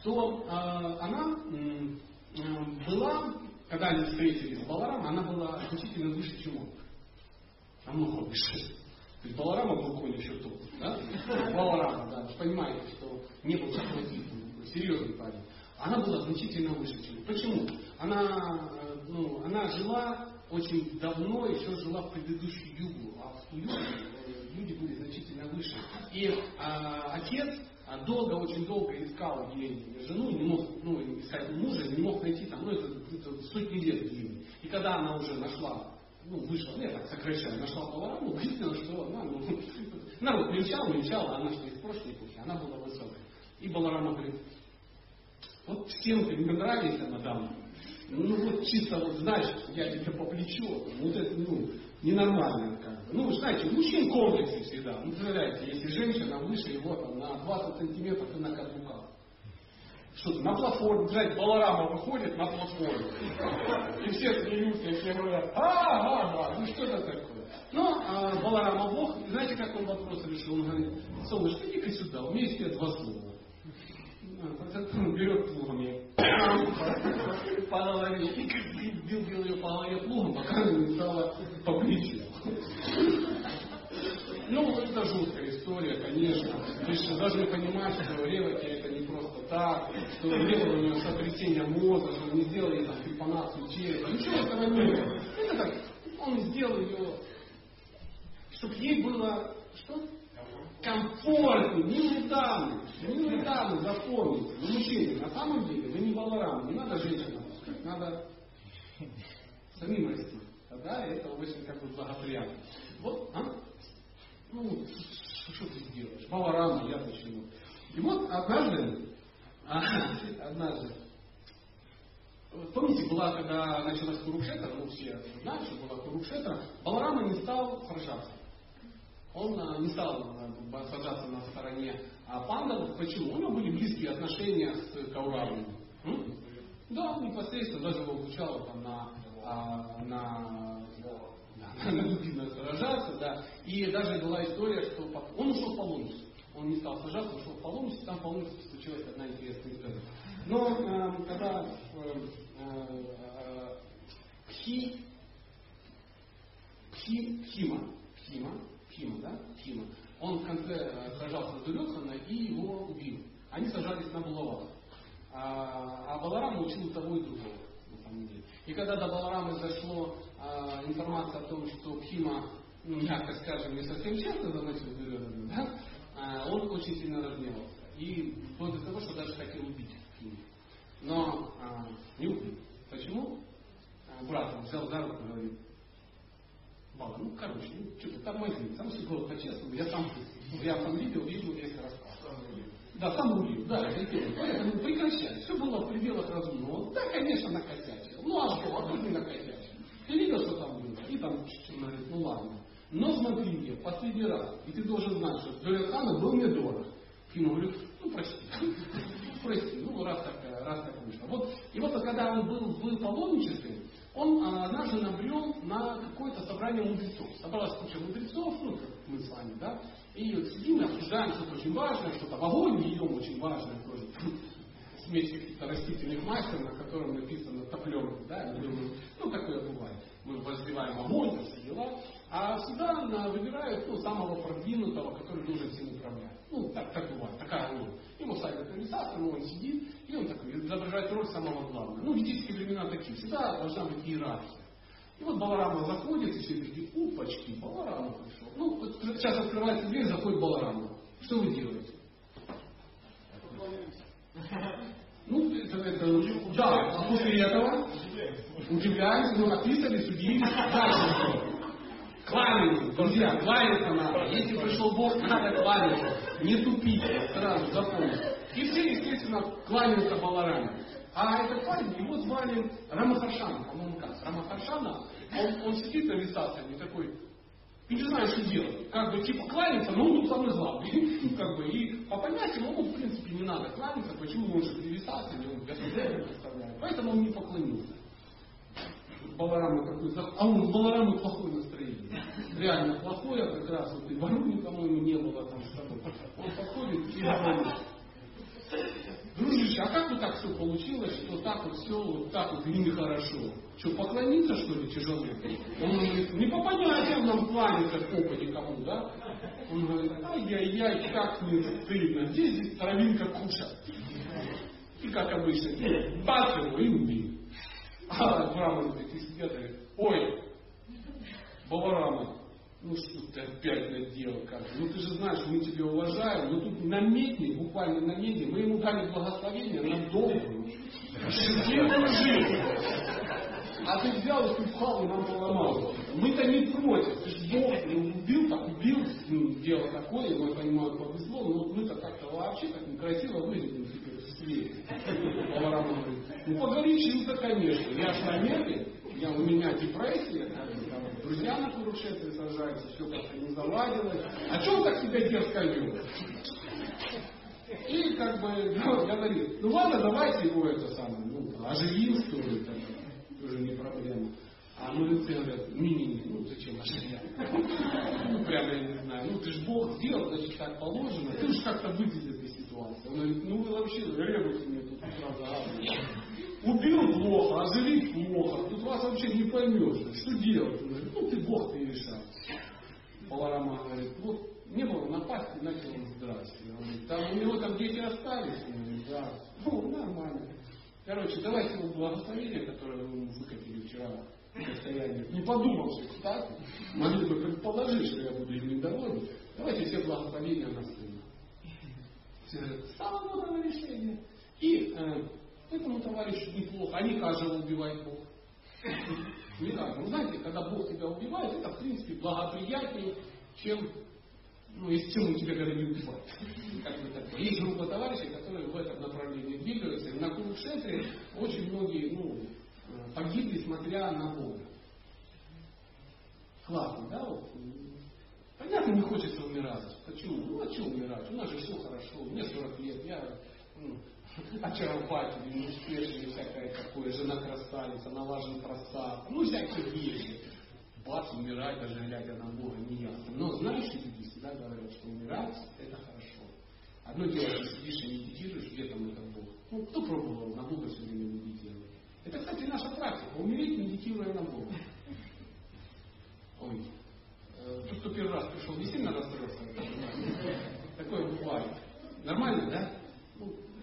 что э, она э, была, когда они встретились с Баларом, она была значительно выше, чем он. Намного выше. То есть Баларама был конь еще тот. Да? Баларама, да. Понимаете, что не был такой тип, серьезный парень. Она была значительно выше, чем. Почему? Она, э, ну, она жила очень давно, еще жила в предыдущую югу, а в ту югу э, люди были значительно выше. И а, отец а, долго, очень долго искал ей жену, не мог ну, искать мужа, не мог найти там, ну это, это сотни лет длинный. И когда она уже нашла ну, вышла, ну, я так сокращаю, нашла панораму, выяснила, что она, ну, народ мельчал, мельчал, а она что из прошлой эпохи, она была высокая. И Баларама говорит, вот всем ты мне нравишься, мадам, ну вот чисто вот знаешь, я тебе по плечу, вот это, ну, ненормально как бы. Ну, вы знаете, мужчин комплексы всегда. Ну, представляете, если женщина выше его там, на 20 сантиметров и на каблуках что-то на платформе, знаете, Баларама выходит на платформу. И все смеются, и все говорят, а, а, а, ну что это такое? Но а, Баларама Бог, знаете, как он вопрос решил? Он говорит, солнышко, иди-ка сюда, у меня есть тебе два слова. Он берет плугом ее по голове и бил, бил ее по голове плугом, пока она не стала по плечу. Ну, это жуткая история, конечно. То есть должны понимать, что Ревати это не просто так, что было у него сотрясения мозга, что не сделали там трепанацию черепа. Ничего этого не было. Это так, он сделал ее, чтобы ей было, что? Комфортно, не недавно, не недавно запомните, мужчины, на самом деле, вы не баларам, не надо женщинам, надо самим расти. Тогда это очень как бы благоприятно. Вот, а? Ну, что ты сделаешь? Мало я почему. И вот однажды однажды. Помните, была, когда началась Курукшета, ну все знают, что была Курукшета, Баларама не стал сражаться. Он не стал сражаться на стороне пандов. Почему? У него были близкие отношения с Кауравами. Да, непосредственно даже его обучал там, на, а, на, на, сражаться, да. И даже была история, что он ушел в паломничество. Он не стал сражаться, ушел в паломничество, там в паломничестве случилась одна интересная история. Но э, когда э, э, Пхи, Пхи, Пхима, Пхима, Пхима, да, Пхима, он в конце э, сражался с Дурьотхана и его убил. Они сажались на булавах. А, а Баларам учил того и другого, на самом деле. И когда до Баларамы зашло а, информация о том, что Пхима, ну, мягко скажем, не совсем честно заносил Дурьотхана, да, а, он очень сильно разгневался. И вплоть до того, что даже хотел убить Пхиму. Но а, не убил. Почему? А, брат взял за руку и говорит, Баба, ну короче, ну что ты тормози, там все было по-честному, я сам, я сам видел, видел весь рассказ. Да, сам убил, да, Поэтому прекращай. Все было в пределах разумного. Да, конечно, накосячил. Ну а что, а тут не накосячил. Ты видел, что там было? И там ну ладно. Но смотри мне, последний раз, и ты должен знать, что Дурятхана был мне дорог. Ему говорю, ну прости, прости, ну раз так, раз так вышло. Вот, и вот когда он был в паломничестве, он а, однажды набрел на какое-то собрание мудрецов. Собралась куча мудрецов, ну, как мы с вами, да, и вот сидим и обсуждаем что-то очень важное, что-то в огонь льем очень важное тоже. Смесь каких-то растительных масел, на котором написано топленка, да, ну, такое бывает. Мы возливаем огонь, все дела. А всегда выбирают ну, самого продвинутого, который должен всем управлять. Ну, так, так бывает, такая роль. Ему ставят организатор, он сидит, и он такой изображает роль самого главного. Ну, в ведические времена такие, всегда должна быть иерархия. И вот Баларама заходит, и все такие, упачки, Баларама пришел. Ну, вот сейчас открывается дверь, заходит Баларама. Что вы делаете? Ну, это, это, да, а после этого удивляемся, ну, описались, удивились, дальше Кланяйтесь, друзья, кланяться надо. Если пришел Бог, надо кланяться. Не тупите, сразу запомните. И все, естественно, кланяются Балараме. А этот парень, его звали Рамахаршана, по-моему, как? Рамахаршана, он, он сидит на висасами такой, и не знаю, что делать. Как бы типа кланяться, но он тут самый слабый. как бы, и по понятиям ему, в принципе, не надо кланяться. Почему он же при висасами, он государя представляет. Поэтому он не поклонился. Баларама какой а он у Баларамы плохое настроение. Реально плохое, как раз вот и Варуни, по-моему, не было там с тобой. Он подходит и говорит, дружище, а как вот так все получилось, что так вот все, вот так вот нехорошо? Что, поклониться, что ли, тяжело? Он говорит, не по понятиям нам кланяться попа никому, да? Он говорит, ай-яй-яй, как мне стыдно, здесь травинка куша. И как обычно, бац его и убил. А браманы такие сидят и говорят, ой, Баларама, ну что ты опять наделал как Ну ты же знаешь, мы тебя уважаем, но тут намедни, буквально намедни, мы ему дали благословение на долгую, жизнь. А ты взял и упал и нам поломал. Мы-то не против. Ты же Бог убил, так убил, ну, дело такое, мы понимаем, повезло, но вот мы-то как-то вообще так некрасиво выглядим теперь быстрее. Баларама говорит, ну погорячился, конечно. Я ж на нерве, я, у меня депрессия, друзья на Курушетре сажаются, все как-то не заладилось. А что он так себя дерзко вел? И как бы ну, я говорю, ну ладно, давайте его это самое, ну, оживим, что ли, там, тоже не проблема. А мудрецы говорят, не-не-не, ну зачем оживлять? Ну, прямо я не знаю, ну ты же Бог сделал, значит так положено, ты же как-то выйдешь из этой ситуации. Он говорит, ну вы вообще ребуете мне тут сразу Убил плохо, оживить плохо. Тут вас вообще не поймешь. Что делать? Он говорит, ну ты Бог ты решай. Баларама говорит, вот не было напасти, начал он здравствуйте. Он говорит, там у него там дети остались. Он говорит, да. Ну, нормально. Короче, давайте ему благословение, которое вы выкатили вчера в состоянии, не подумавши, кстати, могли бы предположить, что я буду им недоволен. Давайте все благословения на сына. Самое решение. И э, Этому товарищу неплохо. А не же убивает Бог? Не так. Вы знаете, когда Бог тебя убивает, это в принципе благоприятнее, чем ну, если чем он тебя когда не убивает. Как бы такое. Есть группа товарищей, которые в этом направлении на Курукшетре очень многие ну, погибли, смотря на Бога. Классно, да? Вот. Понятно, не хочется умирать. Почему? Ну, а что умирать? У нас же все хорошо. Мне 40 лет, я ну, очаровательный, успешный, всякое такое, жена красавица, налажен просад. Ну, всякие вещи. Бац, умирать, даже глядя на Бога, не ясно. Но знаешь, люди всегда говорят, что умирать это хорошо. Одно дело, ты сидишь и медитируешь, где там этот Бог. Ну, кто пробовал на Бога все время медитировать? Это, кстати, наша практика. Умереть, медитируя на Бога. Ой, э, тот, кто первый раз пришел, не сильно расстроился. Такое бывает. Нормально, да?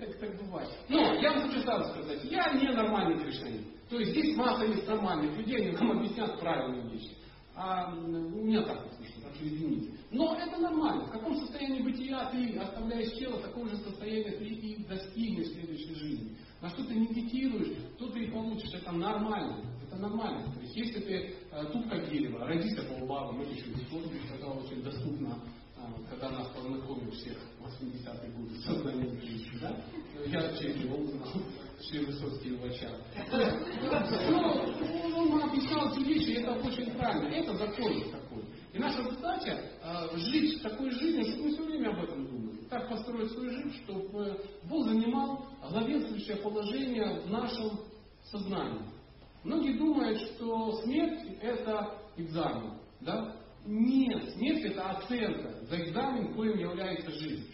Ну, так, так бывает. Но я вам хочу сразу сказать, я не нормальный кришнаит. То есть здесь масса есть нормальных людей, они нам объяснят правильные вещи. А у меня так вот слышно, так что извините. Но это нормально. В каком состоянии бытия ты оставляешь тело, такое же состояние ты и достигнешь в следующей жизни. На что ты медитируешь, то ты и получишь. Это нормально. Это нормально. То есть если ты э, тупка дерева, родись по бабам, это еще бесплатно, тогда очень доступно когда нас познакомил всех 80-е годы с сознанием Кришны, да? Я через его узнал, Шри Высоцкий в очах. Ну, он объяснял эти вещи, и это очень правильно. Это закон такой. И наша задача э, жить такой жизнью, чтобы мы все время об этом думали. Так построить свою жизнь, чтобы Бог занимал главенствующее положение в нашем сознании. Многие думают, что смерть это экзамен. Да? Нет, смерть это оценка за экзамен, коим является жизнь.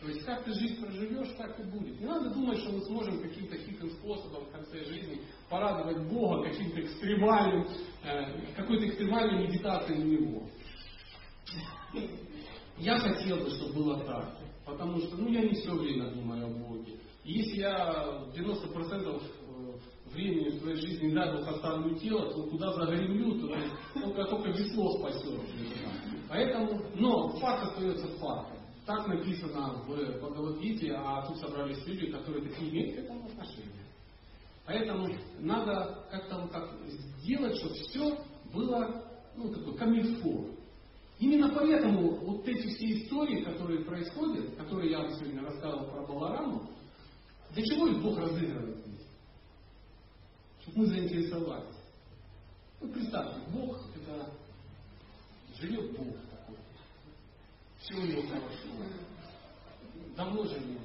То есть как ты жизнь проживешь, так и будет. Не надо думать, что мы сможем каким-то хитрым способом в конце жизни порадовать Бога каким-то экстремальным, э, какой-то экстремальной медитацией на Него. Я хотел бы, чтобы было так. Потому что ну, я не все время думаю о Боге. И если я 90% времени в своей жизни Бог оставлю тело, то куда загремлю, то только, только весло спасет. Поэтому, но факт остается фактом. Так написано в Бхагавадгите, а тут собрались люди, которые такие имеют к этому отношение. Поэтому надо как-то вот так сделать, чтобы все было ну, такой камильфо. Именно поэтому вот эти все истории, которые происходят, которые я вам сегодня рассказывал про Балараму, для чего их Бог разыгрывает? Мы заинтересовались. Ну, представьте, Бог это живет Бог такой. Все у него хорошо. Давно живет.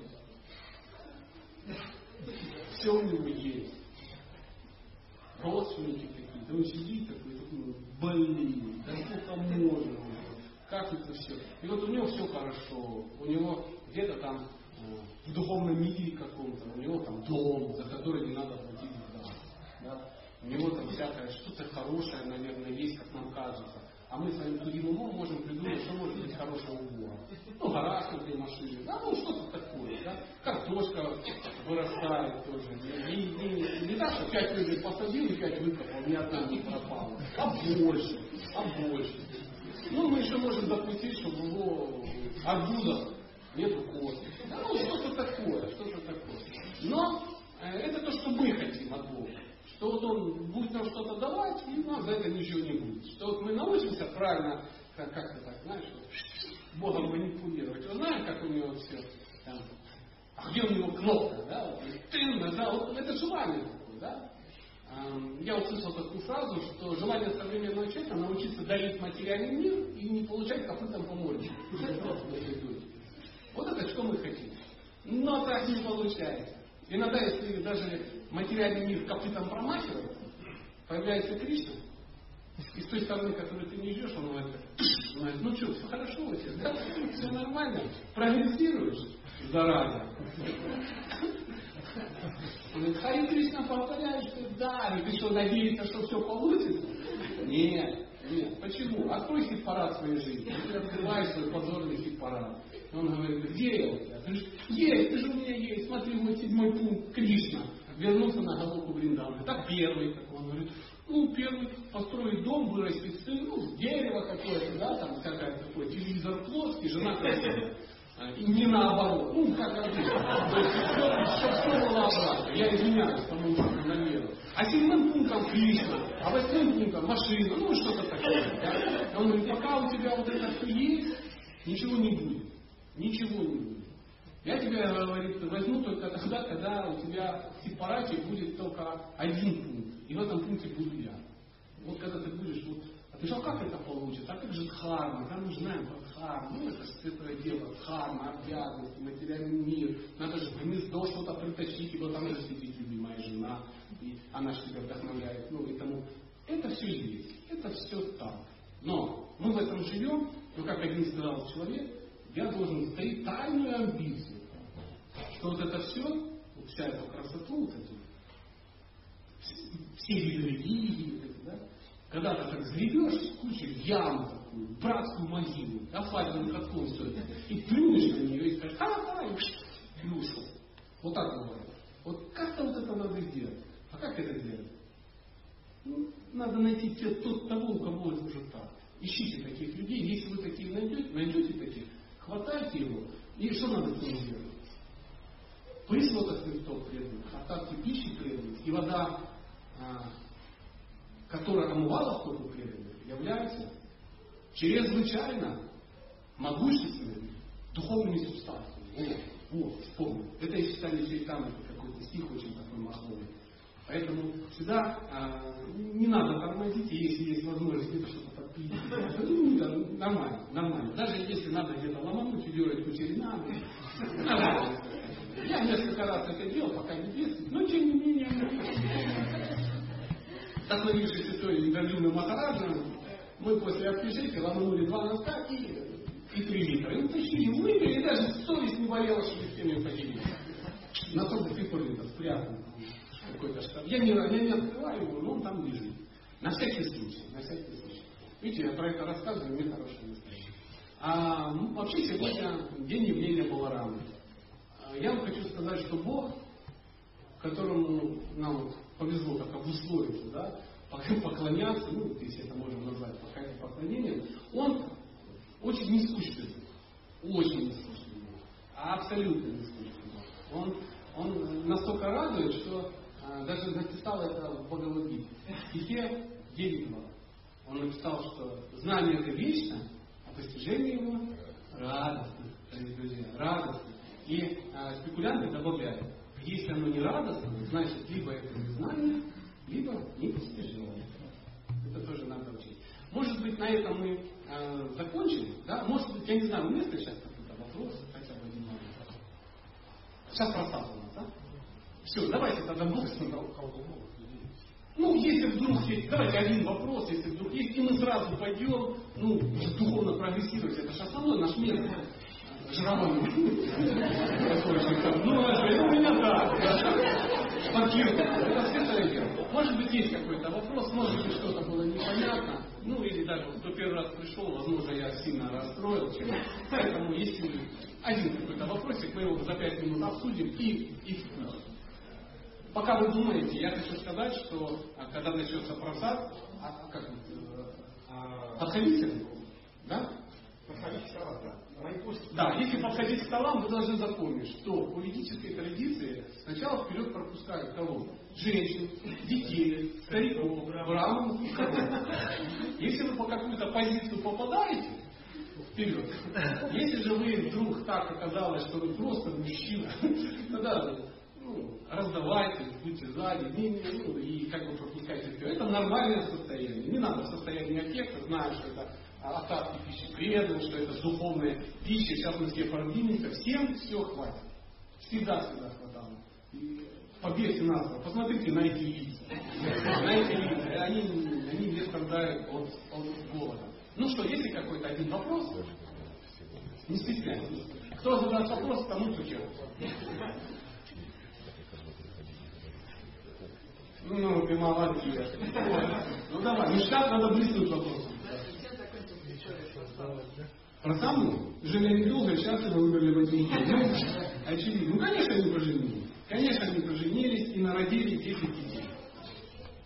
Все у него есть. Родственники какие-то. Он сидит такой, такой больный. Да сколько можно Как это все? И вот у него все хорошо. У него где-то там э, в духовном мире каком-то, у него там дом, за который не надо платить да? У него там всякое что-то хорошее, наверное, есть, как нам кажется. А мы своим тугим умом можем придумать, что может быть хорошего у Бога. Ну, гараж на машины, да, ну что-то такое, да. Картошка вырастает тоже. Не, не, не, так, что пять людей посадил и пять выкопал, ни одна не пропала. А больше, а больше. Ну, мы еще можем допустить, чтобы его арбузов нету коз. Да, ну, что-то такое, что-то такое. Но э, это то, что мы хотим от Бога что вот он будет нам что-то давать, и нам за это ничего не будет. Что вот мы научимся правильно, как, как-то так, знаешь, вот, Богом манипулировать. Вы знаете, как у него все там, а где у него кнопка, да, вот, ты нажал, вот это желание такое, да. Я услышал такую фразу, что желание современного человека научиться дарить материальный мир и не получать копытом по морде. Вот это что мы хотим. Но так не получается. Иногда, если даже материальный мир копытом промахивает, появляется Кришна, и с той стороны, которую ты не идешь, он говорит, ну что, все хорошо у тебя, да? все нормально, прогрессируешь, зараза. Он говорит, Хари Кришна повторяет, что да, и ты что, надеешься, что все получится? Нет, нет. Почему? Открой хит-парад своей жизни. Ты открываешь свой позорный хит-парад. Он говорит, где я у тебя? Есть, ты же у меня есть. Смотри, мой седьмой пункт, Кришна. Вернулся на головку Бриндавна. Так первый, как он говорит. Ну, первый, построить дом, вырастить сын, ну, дерево какое-то, да, там всякое такое, телевизор плоский, жена красивая. И не наоборот. Ну, как обычно. То есть все, все, все было обратно. Я извиняюсь, по-моему, намеру. А седьмым пунктом Кришна, а восьмым пунктом машина, ну что-то такое. Да? Он говорит, пока у тебя вот это все есть, ничего не будет. Ничего не будет. Я тебя, говорит, возьму только тогда, когда у тебя в сепарате будет только один пункт. И в этом пункте буду я. Вот когда ты будешь, вот, а ты что, как это получится? А как же дхарма? Да мы знаем про дхарму. Ну, это же святое дело, дхарма, обязанности, материальный мир. Надо же гнездо что-то притащить, ибо там же сидит любимая жена, и она же тебя вдохновляет. Ну, и тому. Это все есть. Это все так. Но мы в этом живем, но как один сказал человек, я должен стоить тайную амбицию, что вот это все, вся эта красоту, вот эти, все виды религии, да, когда ты так сгребешь кучу яму такую, братскую могилу, да, фабельным катком все это, и плюнешь на нее и скажешь, а, и ушел. Вот так бывает. Вот как-то вот это надо сделать. А как это сделать? Ну, надо найти те, тот, того, у кого это уже так. Ищите таких людей. Если вы таких найдете, найдете таких, хватайте его. И что надо с ним делать? Присмотр Христов требует, остатки пищи требует, и вода, а, которая омывала стопу преданных, является чрезвычайно могущественными духовными субстанциями. Вот, вот, вспомнил. Это из читания Чайтаны, какой-то стих очень такой маховый. Поэтому всегда а, не надо тормозить, если есть возможность где-то что-то Ну, нормально, нормально. Даже если надо где-то ломануть, удержать кучерина, нормально. Я несколько раз это делал, пока не бедствует, но тем не менее, остановившись той интервью Махараджа, мы после общежития ломанули два носка и, и три литра. И утащили, выпили, и даже совесть не болела, что с кем поделиться. Носок до сих пор где-то какой-то штаб. Я не, я не открываю его, но он там лежит. На всякий случай, на всякий случай. Видите, я про это рассказываю, мне хорошее настроение. А, ну, вообще сегодня день явления Баларамы. А, я вам хочу сказать, что Бог, которому нам вот повезло так обусловиться, да, поклоняться, ну, если это можно назвать поклонением, он очень нескучный Очень нескучный Абсолютно нескучный Он, он настолько радует, что а, даже написал это в Бхагавадгите. В стихе 9 Он написал, что знание это вечно, а постижение его радостно. Друзья, радостно. И а, спекулянты добавляют, если оно не радостно, значит либо это не знание, либо не постижение. Это тоже надо учить. Может быть, на этом мы э, закончим, да? Может быть, я не знаю, уместно сейчас какой-то вопрос, хотя бы один вопрос. Сейчас пространство у нас, да? Все, давайте тогда Бог с ним ну, если вдруг есть, давайте один вопрос, если вдруг есть, и мы сразу пойдем, ну, духовно прогрессировать, это же основной наш метод. Жировой. Ну, у меня так. Паркировка. Это светлое дело. Может быть, есть какой-то вопрос, может быть, что-то было непонятно. Ну, или даже кто первый раз пришел, возможно, я сильно расстроил. Поэтому, если один какой-то вопросик, мы его за пять минут обсудим и, и Пока вы думаете, я хочу сказать, что а, когда начнется просад, а, как, э, а, подходите, да? Подходить к столам, да. Да, если подходить к столам, вы должны запомнить, что в политической традиции сначала вперед пропускают кого? Женщин, детей, стариков, браманов и Если вы по какую-то позицию попадаете, вперед. Если же вы вдруг так оказалось, что вы просто мужчина, тогда ну, раздавайте, будьте сзади, не, не, ну, и как бы пропускайте все. Это нормальное состояние. Не надо в состоянии аффекта, зная, что это остатки пищи предан, что это духовная пища, сейчас мы все парадигмика, всем все хватит. Всегда, всегда хватало. И победьте нас, посмотрите на эти лица. На эти лица. Они, они не страдают от, от голода. Ну что, есть ли какой-то один вопрос? Не стесняйтесь. Кто задаст вопрос, тому чуть Ну, ты молодец. Ну давай, ну сейчас надо близнуть вопросом. Про саму? Жили недолго, счастливо выбрали в один день. Ну, очевидно. Ну, конечно, они поженились. Конечно, они поженились и народили 10 детей.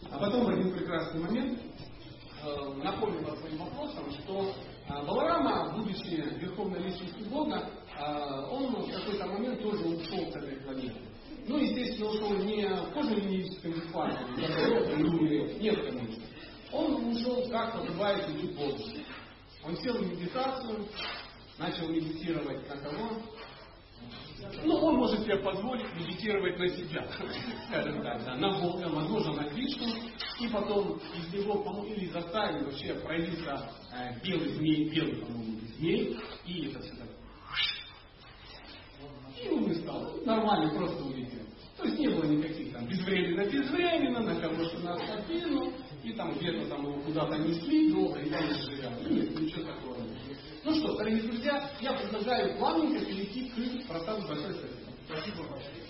А потом в один прекрасный момент э, напомнила своим вопросом, что э, Баларама, будучи верховной личностью Бога, э, он в какой-то момент тоже ушел с этой планеты. Ну, естественно, ушел не в кожно-венерическом инфаркте, нет, конечно. Он ушел, как называется, в Бога. Он сел в медитацию, начал медитировать на кого? Ну, он может себе позволить медитировать на себя, скажем так, да, на Бога, возможно, на Кришну, и потом из него, или заставить вообще проявиться э, белый змей, белый, по-моему, змей, и это все так. И он не стал. Нормально, просто улетел. То есть не было никаких там безвременно, безвременно, на кого-то на спину, и там где-то там его куда-то несли долго, и там сжигали. Нет, ничего такого нет. Ну что, дорогие друзья, я предлагаю плавненько перейти к просаду большой совет. Спасибо большое.